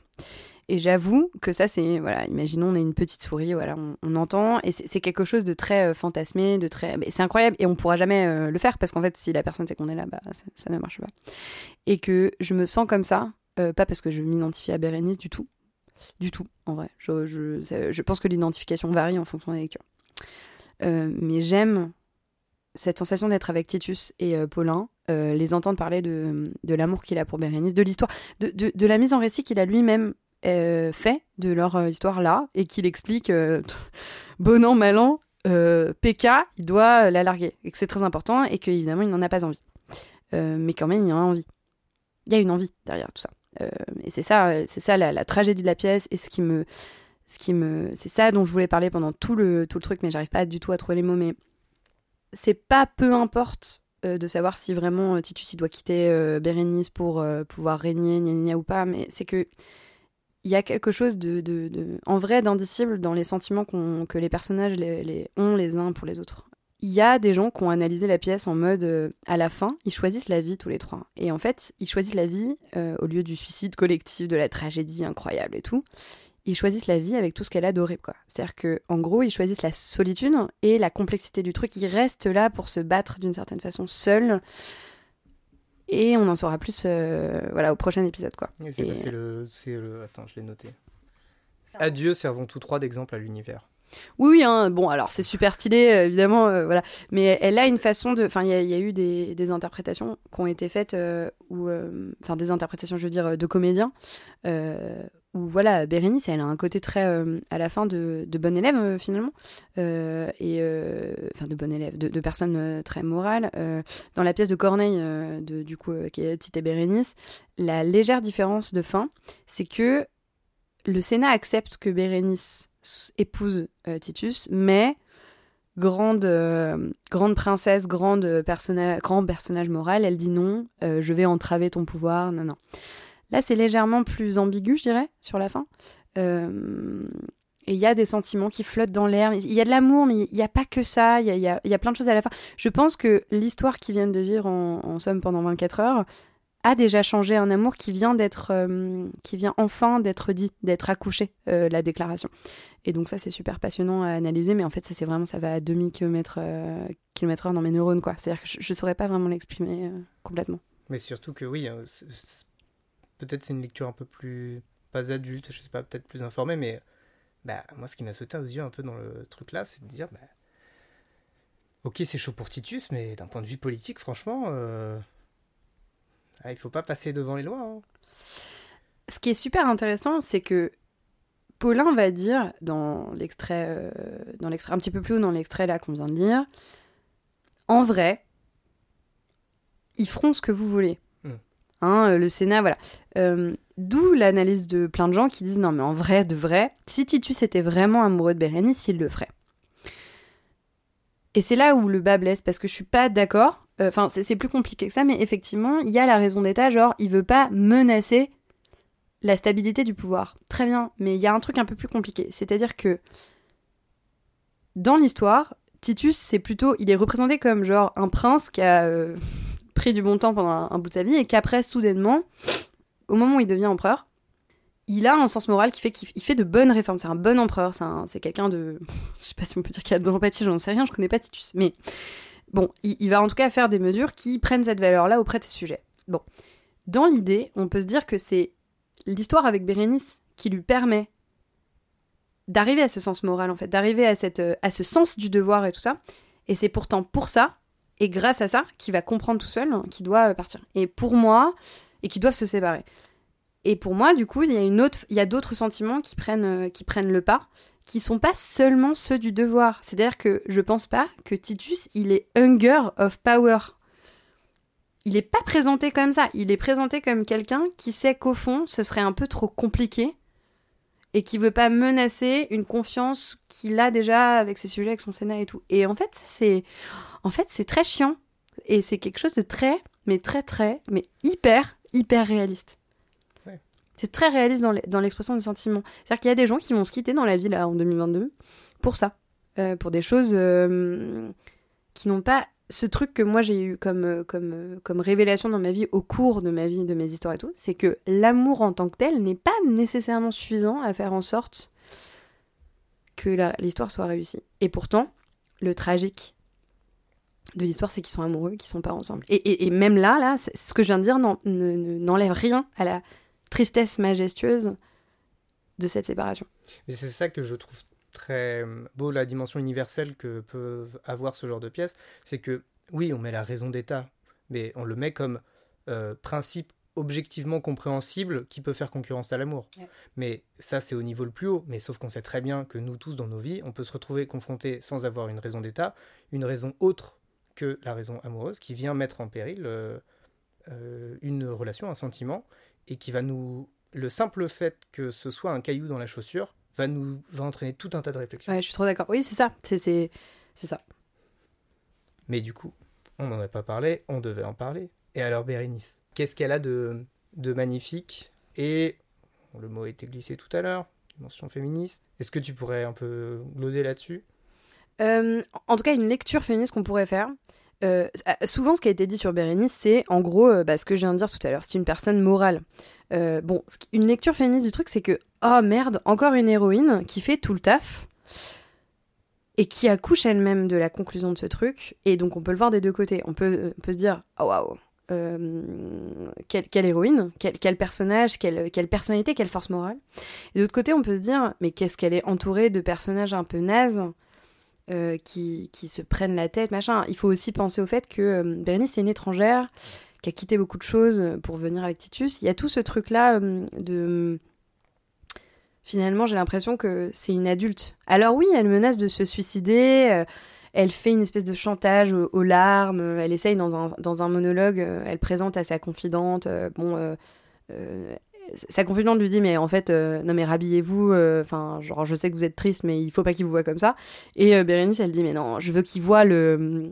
Et j'avoue que ça, c'est, voilà, imaginons, on est une petite souris, voilà, on, entend, et c'est quelque chose de très euh, fantasmé, de très. C'est incroyable, et on pourra jamais euh, le faire, parce qu'en fait, si la personne sait qu'on est là, bah, ça, ça ne marche pas. Et que je me sens comme ça, pas parce que je m'identifie à Bérénice du tout, du tout, en vrai. Je, je, je pense que l'identification varie en fonction des lectures. Mais j'aime cette sensation d'être avec Titus et Paulin, euh, les entendre parler de, de l'amour qu'il a pour Bérénice, de l'histoire, de, de, la mise en récit qu'il a lui-même euh, fait de leur euh, histoire là, et qu'il explique, bon an, mal an, PK, il doit la larguer, et que c'est très important, et qu'évidemment, il n'en a pas envie. Mais quand même, il en a envie. Il y a une envie derrière tout ça. Et c'est ça, c'est ça la, la tragédie de la pièce, et ce qui me, ce qui me, c'est ça dont je voulais parler pendant tout le tout le truc, mais j'arrive pas du tout à trouver les mots. Mais c'est pas peu importe euh, de savoir si vraiment euh, Titus il doit quitter euh, Bérénice pour pouvoir régner, gna gna ou pas, mais c'est que il y a quelque chose de, de, en vrai d'indicible dans les sentiments qu'on- que les personnages les, ont les uns pour les autres. Il y a des gens qui ont analysé la pièce en mode à la fin, ils choisissent la vie tous les trois. Et en fait, ils choisissent la vie au lieu du suicide collectif, de la tragédie incroyable et tout. Ils choisissent la vie avec tout ce qu'elle a d'horrible, quoi. C'est-à-dire que, en gros, ils choisissent la solitude et la complexité du truc. Ils restent là pour se battre d'une certaine façon seuls. Et on en saura plus, euh, voilà, au prochain épisode, quoi. Oui, C'est Et- c'est le, c'est le. Attends, je l'ai noté. Adieu, servons tous trois d'exemple à l'univers. Oui, oui, hein, bon, alors c'est super stylé, euh, évidemment, euh, voilà. Mais elle a une façon de. Enfin, il y, a- eu des, interprétations qui ont été faites, euh, euh, enfin, des interprétations, je veux dire, de comédiens, où, voilà, Bérénice, elle a un côté très, à la fin, de, de bonne élève, finalement. Et. Enfin, de bonne élève, de, personne très morale. Dans la pièce de Corneille, de, du coup, qui est Tite Bérénice, la légère différence de fin, c'est que le Sénat accepte que Bérénice épouse euh, Titus, mais grande, euh, grande princesse, grande grand personnage moral, elle dit non, euh, je vais entraver ton pouvoir, non, non. Là, c'est légèrement plus ambigu, je dirais, sur la fin. Et il y a des sentiments qui flottent dans l'air. Il y a de l'amour, mais il n'y a pas que ça. Il y a, y y a plein de choses à la fin. Je pense que l'histoire qu'ils viennent de vivre en somme pendant 24 heures a déjà changé un amour qui vient d'être, euh, qui vient enfin d'être dit, d'être accouché, euh, la déclaration. Et donc ça, c'est super passionnant à analyser, mais en fait, ça, c'est vraiment, ça va à demi kilomètre, euh, heure dans mes neurones, quoi. C'est-à-dire que je, je saurais pas vraiment l'exprimer euh, complètement. Mais surtout que oui, c'est- peut-être c'est une lecture un peu plus. pas adulte, je sais pas, peut-être plus informée, mais. Bah, moi, ce qui m'a sauté aux yeux un peu dans le truc là, c'est de dire. Bah, ok, c'est chaud pour Titus, mais d'un point de vue politique, franchement. Ah, il faut pas passer devant les lois. hein. Ce qui est super intéressant, c'est que Paulin va dire dans l'extrait, euh, dans l'extrait un petit peu plus haut dans l'extrait là qu'on vient de lire, en vrai, ils feront ce que vous voulez. Hmm. Hein, euh, le Sénat, voilà. Euh, D'où l'analyse de plein de gens qui disent non mais en vrai, de vrai, si Titus était vraiment amoureux de Bérénice, il le ferait. Et c'est là où le bas blesse, parce que je suis pas d'accord. Enfin, c'est plus compliqué que ça, mais effectivement, il y a la raison d'État, genre, il veut pas menacer la stabilité du pouvoir. Très bien, mais il y a un truc un peu plus compliqué. C'est-à-dire que dans l'histoire, Titus, c'est plutôt, il est représenté comme genre un prince qui a euh, pris du bon temps pendant un, bout de sa vie et qu'après, soudainement, au moment où il devient empereur, il a un sens moral qui fait qu'il il fait de bonnes réformes. C'est un bon empereur, c'est un- c'est quelqu'un de. Je sais pas si on peut dire qu'il a de l'empathie, j'en sais rien, je connais pas Titus. Mais bon, il, va en tout cas faire des mesures qui prennent cette valeur-là auprès de ses sujets. Bon. Dans l'idée, on peut se dire que c'est l'histoire avec Bérénice qui lui permet d'arriver à ce sens moral, en fait, d'arriver à, euh, à ce sens du devoir et tout ça. Et c'est pourtant pour ça, et grâce à ça, qu'il va comprendre tout seul hein, qu'il doit euh, partir. Et pour moi, et qu'ils doivent se séparer. Et pour moi, du coup, il y a a d'autres sentiments qui prennent, euh, qui prennent le pas, qui sont pas seulement ceux du devoir. C'est-à-dire que je pense pas que Titus, il est hunger of power. Il est pas présenté comme ça. Il est présenté comme quelqu'un qui sait qu'au fond, ce serait un peu trop compliqué et qui veut pas menacer une confiance qu'il a déjà avec ses sujets, avec son Sénat et tout. Et en fait, c'est, en fait, c'est très chiant et c'est quelque chose de très, mais très très, mais hyper, hyper réaliste. C'est très réaliste dans l'expression des sentiments. C'est-à-dire qu'il y a des gens qui vont se quitter dans la vie là en 2022 pour ça, Euh, pour des choses euh, qui n'ont pas ce truc que moi j'ai eu comme, euh, comme, comme révélation dans ma vie au cours de ma vie, de mes histoires et tout, c'est que l'amour en tant que tel n'est pas nécessairement suffisant à faire en sorte que l'histoire soit réussie. Et pourtant, le tragique de l'histoire, c'est qu'ils sont amoureux, qu'ils sont pas ensemble. Et, même là, là, ce que je viens de dire n'en- ne- ne- n'enlève rien à la tristesse majestueuse de cette séparation. Mais c'est ça que je trouve très euh, beau, la dimension universelle que peuvent avoir ce genre de pièces. C'est que, oui, on met la raison d'État, mais on le met comme euh, principe objectivement compréhensible qui peut faire concurrence à l'amour. Ouais. Mais ça, c'est au niveau le plus haut. Mais sauf qu'on sait très bien que nous tous, dans nos vies, on peut se retrouver confrontés sans avoir une raison d'État, une raison autre que la raison amoureuse qui vient mettre en péril euh, euh, une relation, un sentiment, et qui va nous... Le simple fait que ce soit un caillou dans la chaussure va nous va entraîner tout un tas de réflexions. Ouais, je suis trop d'accord. Oui, c'est ça. C'est ça. Mais du coup, on n'en a pas parlé, on devait en parler. Et alors Bérénice, qu'est-ce qu'elle a de, de magnifique Et le mot a été glissé tout à l'heure, dimension féministe. Est-ce que tu pourrais un peu gloder là-dessus? Euh, en tout cas, une lecture féministe qu'on pourrait faire. Euh, souvent, ce qui a été dit sur Bérénice, c'est en gros euh, bah, ce que je viens de dire tout à l'heure. C'est une personne morale. Euh, bon, une lecture féministe du truc, c'est que, oh merde, encore une héroïne qui fait tout le taf et qui accouche elle-même de la conclusion de ce truc. Et donc, on peut le voir des deux côtés. On peut, se dire, oh waouh, quelle, héroïne, quel, personnage, quelle, quelle personnalité, quelle force morale. Et de l'autre côté, on peut se dire, mais qu'est-ce qu'elle est entourée de personnages un peu nazes euh, qui, qui se prennent la tête, machin. Il faut aussi penser au fait que euh, Bérénice est une étrangère, qui a quitté beaucoup de choses pour venir avec Titus. Il y a tout ce truc-là euh, de... Finalement, j'ai l'impression que c'est une adulte. Alors oui, elle menace de se suicider, euh, elle fait une espèce de chantage aux, larmes, euh, elle essaye dans un, dans un monologue, euh, elle présente à sa confidente, euh, bon... euh, euh, sa confidente lui dit mais en fait euh, non mais rhabillez-vous euh, enfin genre je sais que vous êtes triste mais il faut pas qu'il vous voit comme ça et euh, Bérénice, elle dit, mais non, je veux qu'il voit le.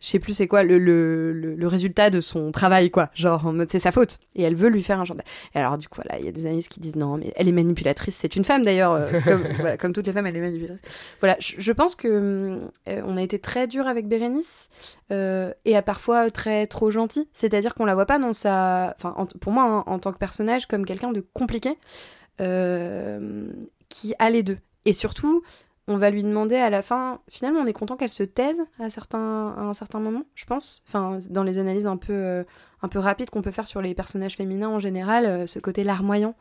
Je sais plus c'est quoi, le, le, le, le résultat de son travail, quoi. Genre, en mode, c'est sa faute. Et elle veut lui faire un chantage. Et alors, du coup, voilà, il y a des analystes qui disent, non, mais elle est manipulatrice. C'est une femme, d'ailleurs. euh, comme, voilà, comme toutes les femmes, elle est manipulatrice. Voilà, je, je pense que euh, on a été très dur avec Bérénice. euh, et à parfois très trop gentil. C'est-à-dire qu'on la voit pas dans sa. Enfin, en- pour moi, hein, en tant que personnage, comme quelqu'un de compliqué. euh, qui a les deux. Et surtout, on va lui demander à la fin, finalement on est content qu'elle se taise à, certains, à un certain moment, je pense. Enfin, dans les analyses un peu, euh, un peu rapides qu'on peut faire sur les personnages féminins en général, euh, ce côté larmoyant,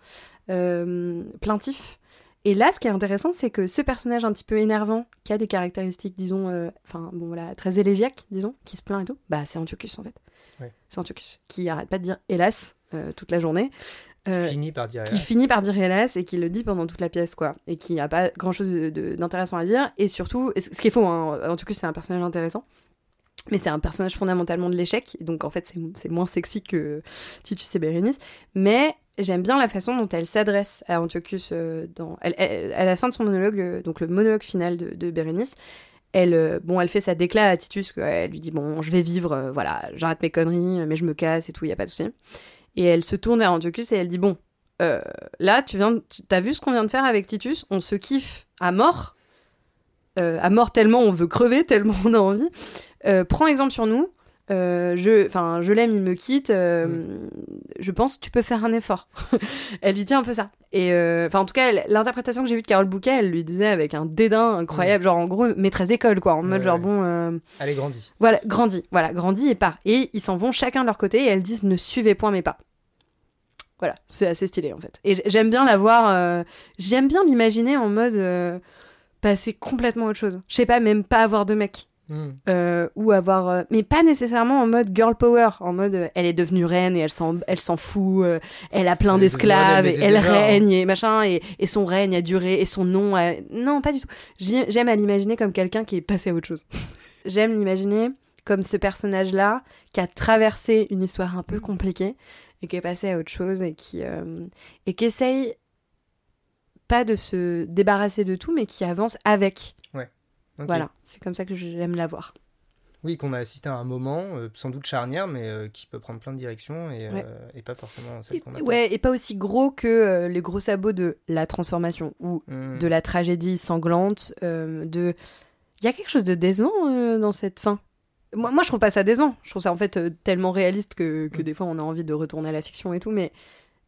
euh, plaintif. Et là, ce qui est intéressant, c'est que ce personnage un petit peu énervant, qui a des caractéristiques, disons, enfin, bon voilà, très élégiaques, disons, qui se plaint et tout, bah c'est Antiochus en fait. Ouais. C'est Antiochus, qui arrête pas de dire hélas toute la journée. Euh, Fini par dire qui finit par dire hélas et qui le dit pendant toute la pièce quoi. Et qui a pas grand chose d'intéressant à dire. Et surtout ce qui est faux hein, en tout cas c'est un personnage intéressant. Mais c'est un personnage fondamentalement de l'échec. Donc en fait c'est- moins sexy que Titus et Bérénice. Mais j'aime bien la façon dont elle s'adresse à Antiochus euh, dans elle- elle- à la fin de son monologue euh, donc le monologue final de, de Bérénice elle, euh, bon, elle fait sa déclat à Titus, elle lui dit bon, je vais vivre, voilà, j'arrête mes conneries, mais je me casse et tout, il y a pas de souci. Et elle se tourne vers Antiochus et elle dit bon, euh, là, tu viens, de- tu as vu ce qu'on vient de faire avec Titus? On se kiffe à mort, euh, à mort tellement on veut crever, tellement on a envie. Euh, prends exemple sur nous. Euh, je, je l'aime, il me quitte. euh, Je pense que tu peux faire un effort. elle lui dit un peu ça. Et euh, enfin, en tout cas, l'interprétation que j'ai vue de Carole Bouquet, elle lui disait avec un dédain incroyable, genre en gros maîtresse d'école, quoi, en mode genre bon, Allez, grandis. voilà, grandis, voilà, grandis et pars. Et ils s'en vont chacun de leur côté et elles disent ne suivez point mes pas. Voilà, c'est assez stylé en fait. Et j'aime bien la voir, j'aime bien l'imaginer en mode passer complètement autre chose. Je sais pas, même pas avoir de mec. Hmm. Euh, ou avoir euh, mais pas nécessairement en mode girl power en mode euh, elle est devenue reine et elle s'en elle s'en fout elle a plein d'esclaves et elle hein. règne et machin et, et son règne a duré et son nom a... non pas du tout j'aime à l'imaginer comme quelqu'un qui est passé à autre chose j'aime l'imaginer comme ce personnage là qui a traversé une histoire un peu compliquée et qui est passé à autre chose et qui et qui essaye pas de se débarrasser de tout mais qui avance avec Voilà c'est comme ça que j'aime la voir Oui, qu'on a assisté à un moment, euh, sans doute charnière, mais euh, qui peut prendre plein de directions et, euh, et pas forcément celle qu'on attend. Ouais, et pas aussi gros que les gros sabots de la transformation ou Hmm. de la tragédie sanglante. de, il y a quelque chose de décevant dans cette fin? Moi, moi, je trouve pas ça décevant. Je trouve ça en fait tellement réaliste que, que Mm. des fois on a envie de retourner à la fiction et tout. Mais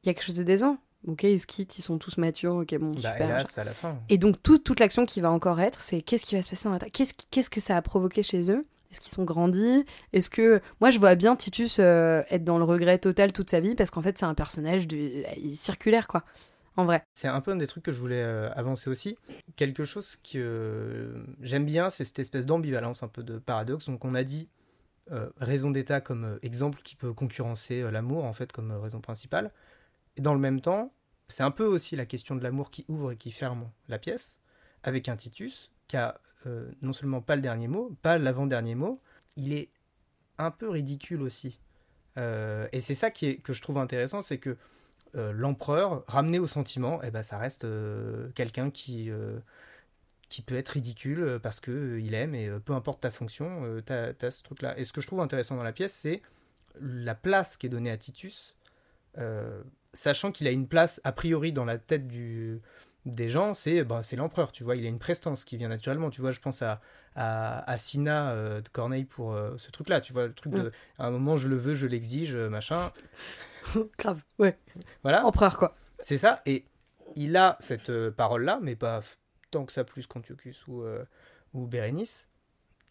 il y a quelque chose de décevant. Ok, ils se quittent, ils sont tous matures. Ok, bon, Bah, super. hélas, à la fin. Et donc tout- toute l'action qui va encore être, c'est qu'est-ce qui va se passer dans la Qu'est-ce qu'est-ce que ça a provoqué chez eux? Est-ce qu'ils sont grandis? Est-ce que moi je vois bien Titus euh, être dans le regret total toute sa vie parce qu'en fait c'est un personnage de est circulaire quoi. En vrai. C'est un peu un des trucs que je voulais euh, avancer aussi. Quelque chose que euh, j'aime bien, c'est cette espèce d'ambivalence, un peu de paradoxe. Donc on a dit euh, raison d'état comme euh, exemple qui peut concurrencer euh, l'amour, en fait, comme euh, raison principale. Et dans le même temps, c'est un peu aussi la question de l'amour qui ouvre et qui ferme la pièce, avec un Titus qui a euh, non seulement pas le dernier mot, pas l'avant-dernier mot, il est un peu ridicule aussi. Euh, et c'est ça qui est, que je trouve intéressant, c'est que euh, l'empereur, ramené au sentiment, eh ben, ça reste euh, quelqu'un qui, qui peut être ridicule parce euh, il aime et peu importe ta fonction, t'as as ce truc-là. Et ce que je trouve intéressant dans la pièce, c'est la place qui est donnée à Titus, sachant qu'il a une place a priori dans la tête du, des gens, c'est bah, c'est l'empereur, tu vois, il a une prestance qui vient naturellement, tu vois, je pense à, à, à Sina euh, de Corneille pour euh, ce truc-là, tu vois, le truc de, à un moment je le veux, je l'exige, euh, machin, Grave. Ouais. voilà. Empereur quoi. C'est ça, et il a cette euh, parole-là, mais pas tant que ça plus qu'Antiochus ou, ou Bérénice.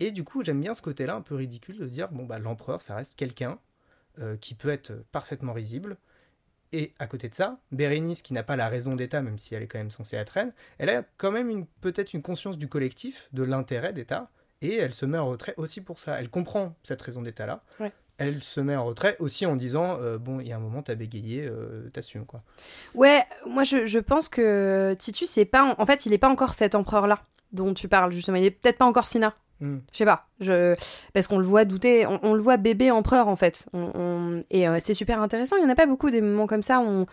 Et du coup, j'aime bien ce côté-là, un peu ridicule, de dire, bon, bah, l'empereur, ça reste quelqu'un qui peut être parfaitement risible. Et à côté de ça, Bérénice, qui n'a pas la raison d'État, même si elle est quand même censée être reine, elle a quand même une, peut-être une conscience du collectif, de l'intérêt d'État, et elle se met en retrait aussi pour ça. Elle comprend cette raison d'État-là. Ouais. Elle se met en retrait aussi en disant, euh, bon, il y a un moment, t'as bégayé, euh, t'assumes, quoi. Ouais, moi je, je pense que Titus est pas en, en fait, il est pas encore cet empereur là dont tu parles justement, il est peut-être pas encore Sina. Hmm. Je sais pas, je... parce qu'on le voit douter, on, le voit bébé empereur en fait. Et euh, c'est super intéressant, il y en a pas beaucoup des moments comme ça où,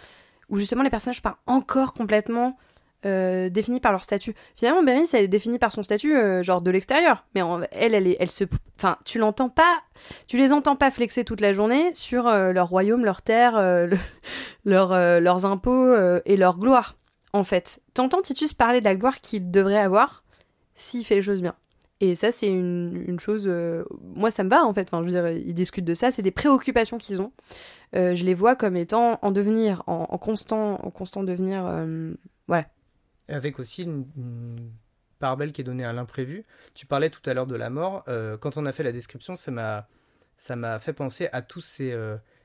justement les personnages pas encore complètement euh, définis par leur statut. Finalement, Bérénice, elle est définie par son statut, euh, genre de l'extérieur. Mais elle, elle, se. Enfin, tu l'entends pas, tu les entends pas flexer toute la journée sur leur royaume, leur terre, le- leur, leurs impôts et leur gloire, en fait. T'entends Titus parler de la gloire qu'il devrait avoir s'il fait les choses bien. Et ça, c'est une, chose. euh, moi, ça me va en fait. Enfin, je veux dire, ils discutent de ça. C'est des préoccupations qu'ils ont. Euh, je les vois comme étant en devenir, en, constant, en constant devenir. euh, Avec aussi une, une part belle qui est donnée à l'imprévu. Tu parlais tout à l'heure de la mort. euh, quand on a fait la description, ça m'a, ça m'a fait penser à tous ces,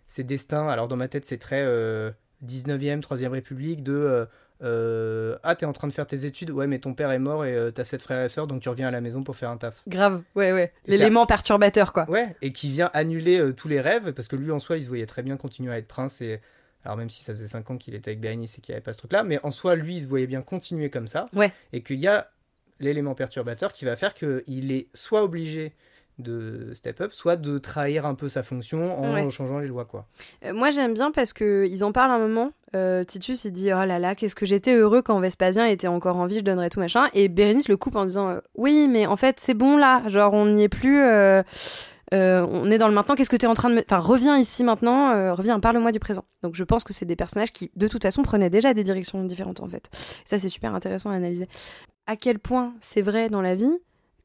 ces destins. Alors dans ma tête, c'est très euh, 19e, 3e République de... euh, ah, t'es en train de faire tes études, ouais, mais ton père est mort et euh, t'as sept frères et sœurs, donc tu reviens à la maison pour faire un taf. grave, ouais, ouais. L'élément perturbateur, quoi. Ouais, et qui vient annuler euh, tous les rêves, parce que lui en soi, il se voyait très bien continuer à être prince. Et... Alors, même si ça faisait 5 ans qu'il était avec Bérénice et qu'il n'y avait pas ce truc-là, mais en soi, lui, il se voyait bien continuer comme ça. Ouais. Et qu'il y a l'élément perturbateur qui va faire qu'il est soit obligé de step up, soit de trahir un peu sa fonction en Ouais. changeant les lois, quoi. Euh, moi, j'aime bien parce que ils en parlent un moment. Euh, Titus, il dit Oh là là, qu'est-ce que j'étais heureux quand Vespasien était encore en vie, je donnerais tout machin. Et Bérénice le coupe en disant euh, Oui, mais en fait, c'est bon là. Genre, on n'y est plus. euh, on est dans le maintenant. Qu'est-ce que tu es en train de me. Enfin, reviens ici maintenant. euh, reviens, parle-moi du présent. Donc, je pense que c'est des personnages qui, de toute façon, prenaient déjà des directions différentes en fait. Ça, c'est super intéressant à analyser. À quel point c'est vrai dans la vie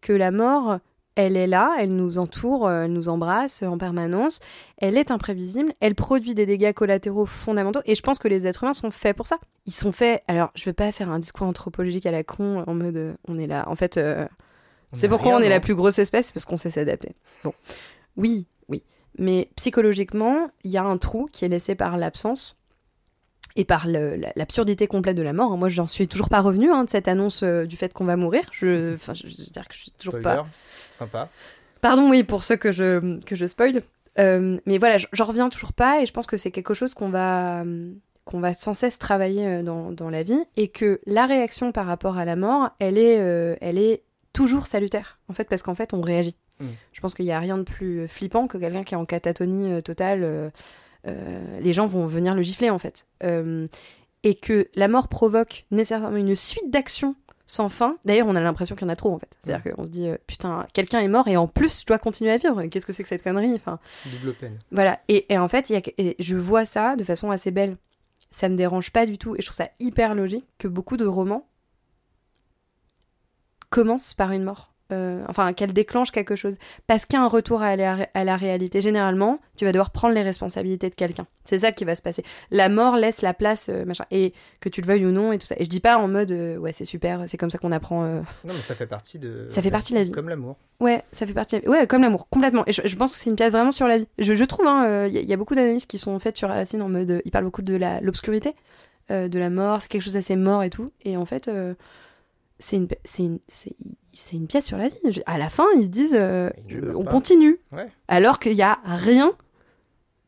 que la mort elle est là, elle nous entoure, euh, elle nous embrasse en permanence, elle est imprévisible, elle produit des dégâts collatéraux fondamentaux, et je pense que les êtres humains sont faits pour ça. Ils sont faits, alors je vais pas faire un discours anthropologique à la con en mode euh, on est là, en fait, euh, c'est pourquoi rien, on est la plus grosse espèce, parce qu'on sait s'adapter. Bon, oui, oui, mais psychologiquement, il y a un trou qui est laissé par l'absence et par l'absurdité complète de la mort. Moi, j'en suis toujours pas revenue hein, de cette annonce euh, du fait qu'on va mourir. Je, enfin, je, veux dire que je suis toujours Spoiler, pas. sympa. Pardon, oui, pour ceux que je, que je spoil. Euh, mais voilà, j'en reviens toujours pas et je pense que c'est quelque chose qu'on va, euh, qu'on va sans cesse travailler dans, dans la vie et que la réaction par rapport à la mort, elle est, euh, elle est toujours salutaire, en fait, parce qu'en fait, on réagit. Mm. Je pense qu'il n'y a rien de plus flippant que quelqu'un qui est en catatonie totale. Euh, les gens vont venir le gifler, en fait. Euh, et que la mort provoque nécessairement une suite d'actions sans fin. D'ailleurs, on a l'impression qu'il y en a trop, en fait. C'est-à-dire qu'on se dit, euh, putain, quelqu'un est mort et en plus, je dois continuer à vivre. Qu'est-ce que c'est que cette connerie enfin, Double peine. Voilà. Et, et en fait, y a, et je vois ça de façon assez belle. Ça me dérange pas du tout. Et je trouve ça hyper logique que beaucoup de romans commencent par une mort. Euh, enfin, qu'elle déclenche quelque chose. Parce qu'il y a un retour à la, à la réalité. Généralement, tu vas devoir prendre les responsabilités de quelqu'un. C'est ça qui va se passer. La mort laisse la place, euh, machin. Et que tu le veuilles ou non, et tout ça. Et je dis pas en mode, euh, ouais, c'est super, c'est comme ça qu'on apprend. Non, mais ça fait partie de. Ça fait partie de la vie. Comme l'amour. Ouais, ça fait partie. de la- Ouais, comme l'amour, complètement. Et je, je pense que c'est une pièce vraiment sur la vie. Je, je trouve, il hein, y, a- y a beaucoup d'analyses qui sont faites sur Racine en mode. il parle beaucoup de la- l'obscurité, de la mort, c'est quelque chose d'assez mort et tout. Et en fait, c'est une, pièce sur la vie. À la fin, ils se disent, euh, Ils on pas. continue. Ouais. Alors qu'il y a rien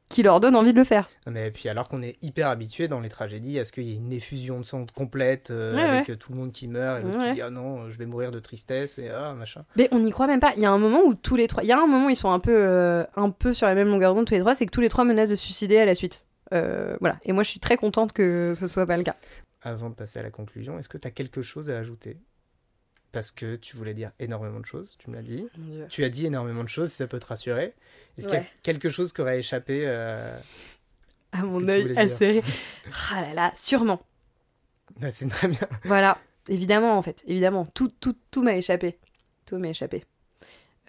qui leur donne envie de le faire. Mais puis alors qu'on est hyper habitué dans les tragédies à ce qu'il y ait une effusion de sang complète euh, Ouais, avec euh, tout le monde qui meurt et l'autre Ouais. qui dit ah non je vais mourir de tristesse et ah machin. Mais on n'y croit même pas. Il y a un moment où tous les trois, il y a un moment où ils sont un peu, euh, un peu sur la même longueur d'onde tous les trois, c'est que tous les trois menacent de suicider à la suite. Euh, voilà. Et moi, je suis très contente que ce soit pas le cas. Avant de passer à la conclusion, est-ce que tu as quelque chose à ajouter? Parce que tu voulais dire énormément de choses, tu me l'as dit. Tu as dit énormément de choses, si ça peut te rassurer. Est-ce qu'il y a quelque chose qui aurait échappé euh, À mon œil acéré. Ah là là, sûrement. bah, C'est très bien. Voilà. Évidemment, en fait. Évidemment. Tout, tout, tout m'a échappé. Tout m'a échappé.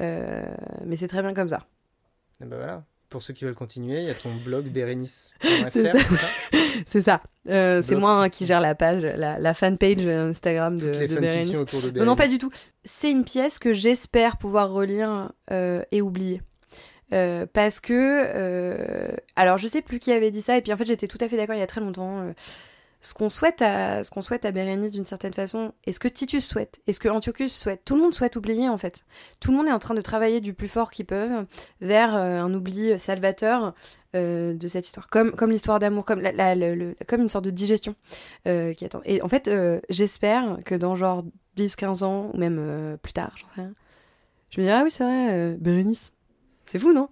Euh, mais c'est très bien comme ça. Et bah voilà. Pour ceux qui veulent continuer, il y a ton blog bérénice.fr, C'est ça. C'est ça. Euh, c'est moi hein, qui gère la page, la, la fanpage Instagram de, les Bérénice. autour de Non, Bérénice. non, pas du tout. C'est une pièce que j'espère pouvoir relire euh, et oublier. Euh, parce que. euh, alors, je sais plus qui avait dit ça, et puis en fait, j'étais tout à fait d'accord il y a très longtemps. Euh, ce qu'on souhaite à ce qu'on souhaite à Bérénice d'une certaine façon, et ce que Titus souhaite, et ce que Antiochus souhaite, tout le monde souhaite oublier en fait. Tout le monde est en train de travailler du plus fort qu'ils peuvent vers euh, un oubli salvateur euh, de cette histoire, comme, comme l'histoire d'amour, comme, comme une sorte de digestion euh, qui attend. Et en fait, euh, j'espère que dans genre 10-15 ans, ou même euh, plus tard, sais rien, je me dirais, ah oui, c'est vrai, euh, Bérénice, c'est fou, non?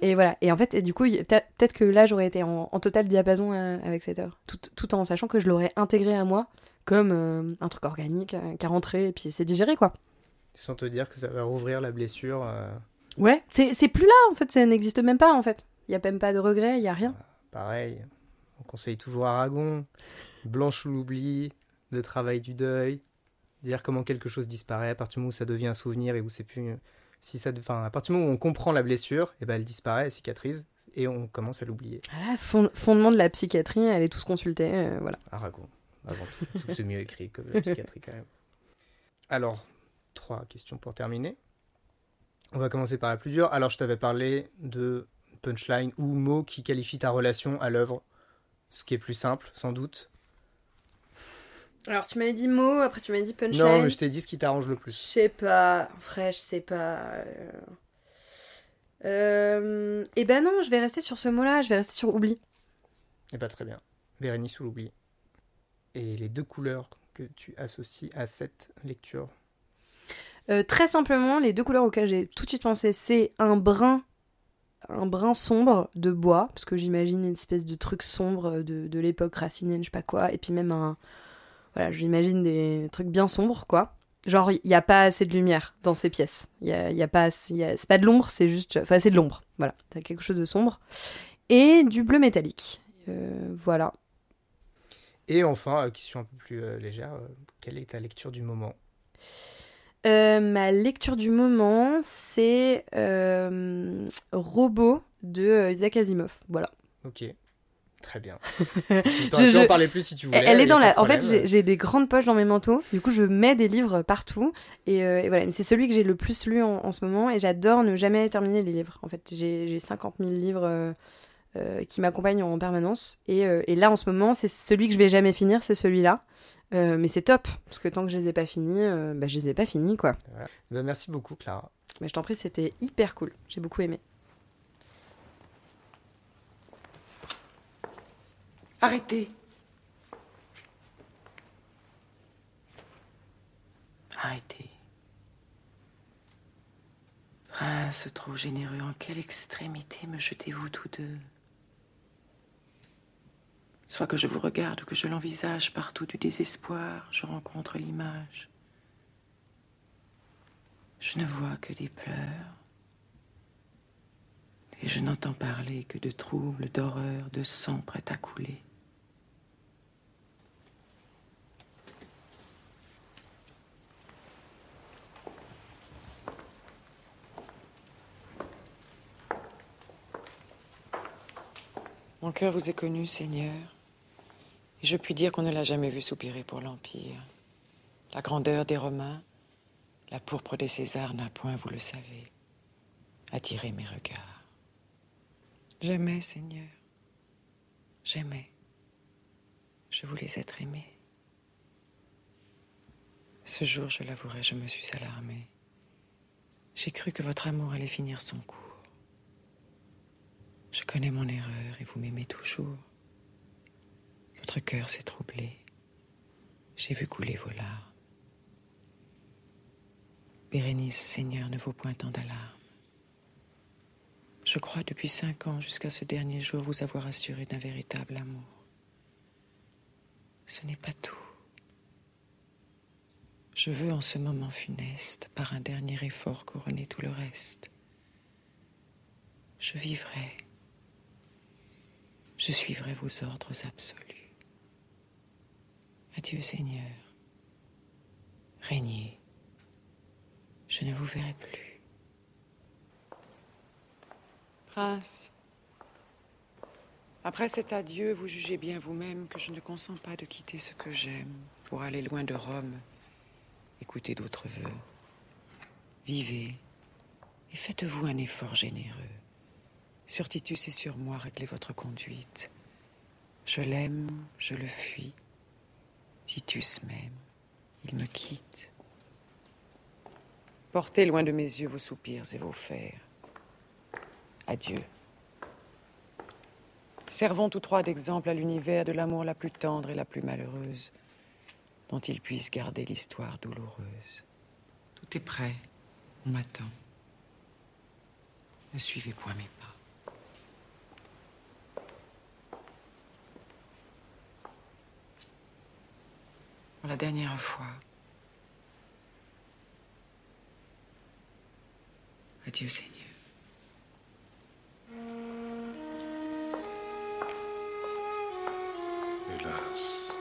Et voilà. Et en fait, et du coup, peut-être que là, j'aurais été en, en total diapason euh, avec cette œuvre, tout, tout en sachant que je l'aurais intégrée à moi comme euh, un truc organique euh, qui a rentré et puis c'est digéré, quoi. Sans te dire que ça va rouvrir la blessure. euh, Ouais, c'est plus là, en fait, ça n'existe même pas, en fait. Il y a même pas de regret, il y a rien. pareil. On conseille toujours Aragon. Blanche ou l'oubli. Le travail du deuil. Dire comment quelque chose disparaît à partir du moment où ça devient un souvenir et où c'est plus. Si ça, enfin, à partir du moment où on comprend la blessure, et ben elle disparaît, elle cicatrise et on commence à l'oublier. Voilà, fond- fondement de la psychiatrie, allez tous consulter, euh, voilà. Aragon, avant tout. Parce que c'est mieux écrit que la psychiatrie quand même. Alors, trois questions pour terminer. On va commencer par la plus dure. Alors, je t'avais parlé de punchline ou mots qui qualifient ta relation à l'œuvre. Ce qui est plus simple, sans doute. Alors, tu m'avais dit mot, après tu m'avais dit punchline. Non, mais je t'ai dit ce qui t'arrange le Je plus. sais pas, en vrai, je sais pas. euh. Euh, Eh ben non, je vais rester sur ce mot-là, je vais rester sur oubli. Et pas très bien. Bérénice ou l'oubli. Et les deux couleurs que tu associes à cette lecture. Euh, très simplement, les deux couleurs auxquelles j'ai tout de suite pensé, c'est un brun, un brun sombre de bois, parce que j'imagine une espèce de truc sombre de, de l'époque racinienne, je sais pas quoi, et puis même un, voilà, j'imagine des trucs bien sombres, quoi. Genre, il n'y a pas assez de lumière dans ces pièces. Il y a, y a pas, c'est pas de l'ombre, c'est juste, enfin, c'est de l'ombre. Voilà, t'as quelque chose de sombre et du bleu métallique. Euh, voilà. Et enfin, euh, question un peu plus euh, légère, quelle est ta lecture du moment? Euh, ma lecture du moment, c'est Robot de Isaac Asimov. Voilà. Ok. Très bien. Je- je- en parler plus si tu voulais. Elle est dans la. En fait, j'ai des grandes poches dans mes manteaux. Du coup, je mets des livres partout. Et, euh, et voilà. Mais c'est celui que j'ai le plus lu en, en ce moment. Et j'adore ne jamais terminer les livres. En fait, j'ai j'ai 50 000 livres euh, euh, qui m'accompagnent en permanence. Et, et là, en ce moment, c'est celui que je vais jamais finir. C'est celui-là. Mais c'est top. Parce que tant que je les ai pas finis, bah, je les ai pas finis, quoi. Bah, merci beaucoup, Clara. Mais je t'en prie, c'était hyper cool. J'ai beaucoup aimé. Arrêtez. Arrêtez. Prince trop généreux, en quelle extrémité me jetez-vous tous deux? Soit que je vous regarde ou que je l'envisage partout du désespoir, je rencontre l'image. Je ne vois que des pleurs. Et je n'entends parler que de troubles, d'horreur, de sang prêt à couler. Mon cœur vous est connu, Seigneur, et je puis dire qu'on ne l'a jamais vu soupirer pour l'Empire. La grandeur des Romains, la pourpre des Césars n'a point, vous le savez, attiré mes regards. J'aimais, Seigneur, j'aimais. Je voulais être aimé. Ce jour, je l'avouerai, je me suis alarmée. J'ai cru que votre amour allait finir son cours. Je connais mon erreur et vous m'aimez toujours. Votre cœur s'est troublé. J'ai vu couler vos larmes. Bérénice, Seigneur, ne vaut point tant d'alarmes. Je crois depuis cinq ans jusqu'à ce dernier jour vous avoir assuré d'un véritable amour. Ce n'est pas tout. Je veux en ce moment funeste, par un dernier effort, couronner tout le reste. Je vivrai. Je suivrai vos ordres absolus. Adieu, Seigneur. Régnez. Je ne vous verrai plus. Prince, après cet adieu, vous jugez bien vous-même que je ne consens pas de quitter ce que j'aime pour aller loin de Rome, écouter d'autres vœux. Vivez et faites-vous un effort généreux. Sur Titus et sur moi, réglez votre conduite. Je l'aime, je le fuis. Titus m'aime, il me quitte. Portez loin de mes yeux vos soupirs et vos fers. Adieu. Servons tous trois d'exemple à l'univers de l'amour la plus tendre et la plus malheureuse, dont il puisse garder l'histoire douloureuse. Tout est prêt, on m'attend. Ne suivez point mes La dernière fois. Adieu Seigneur. Hélas.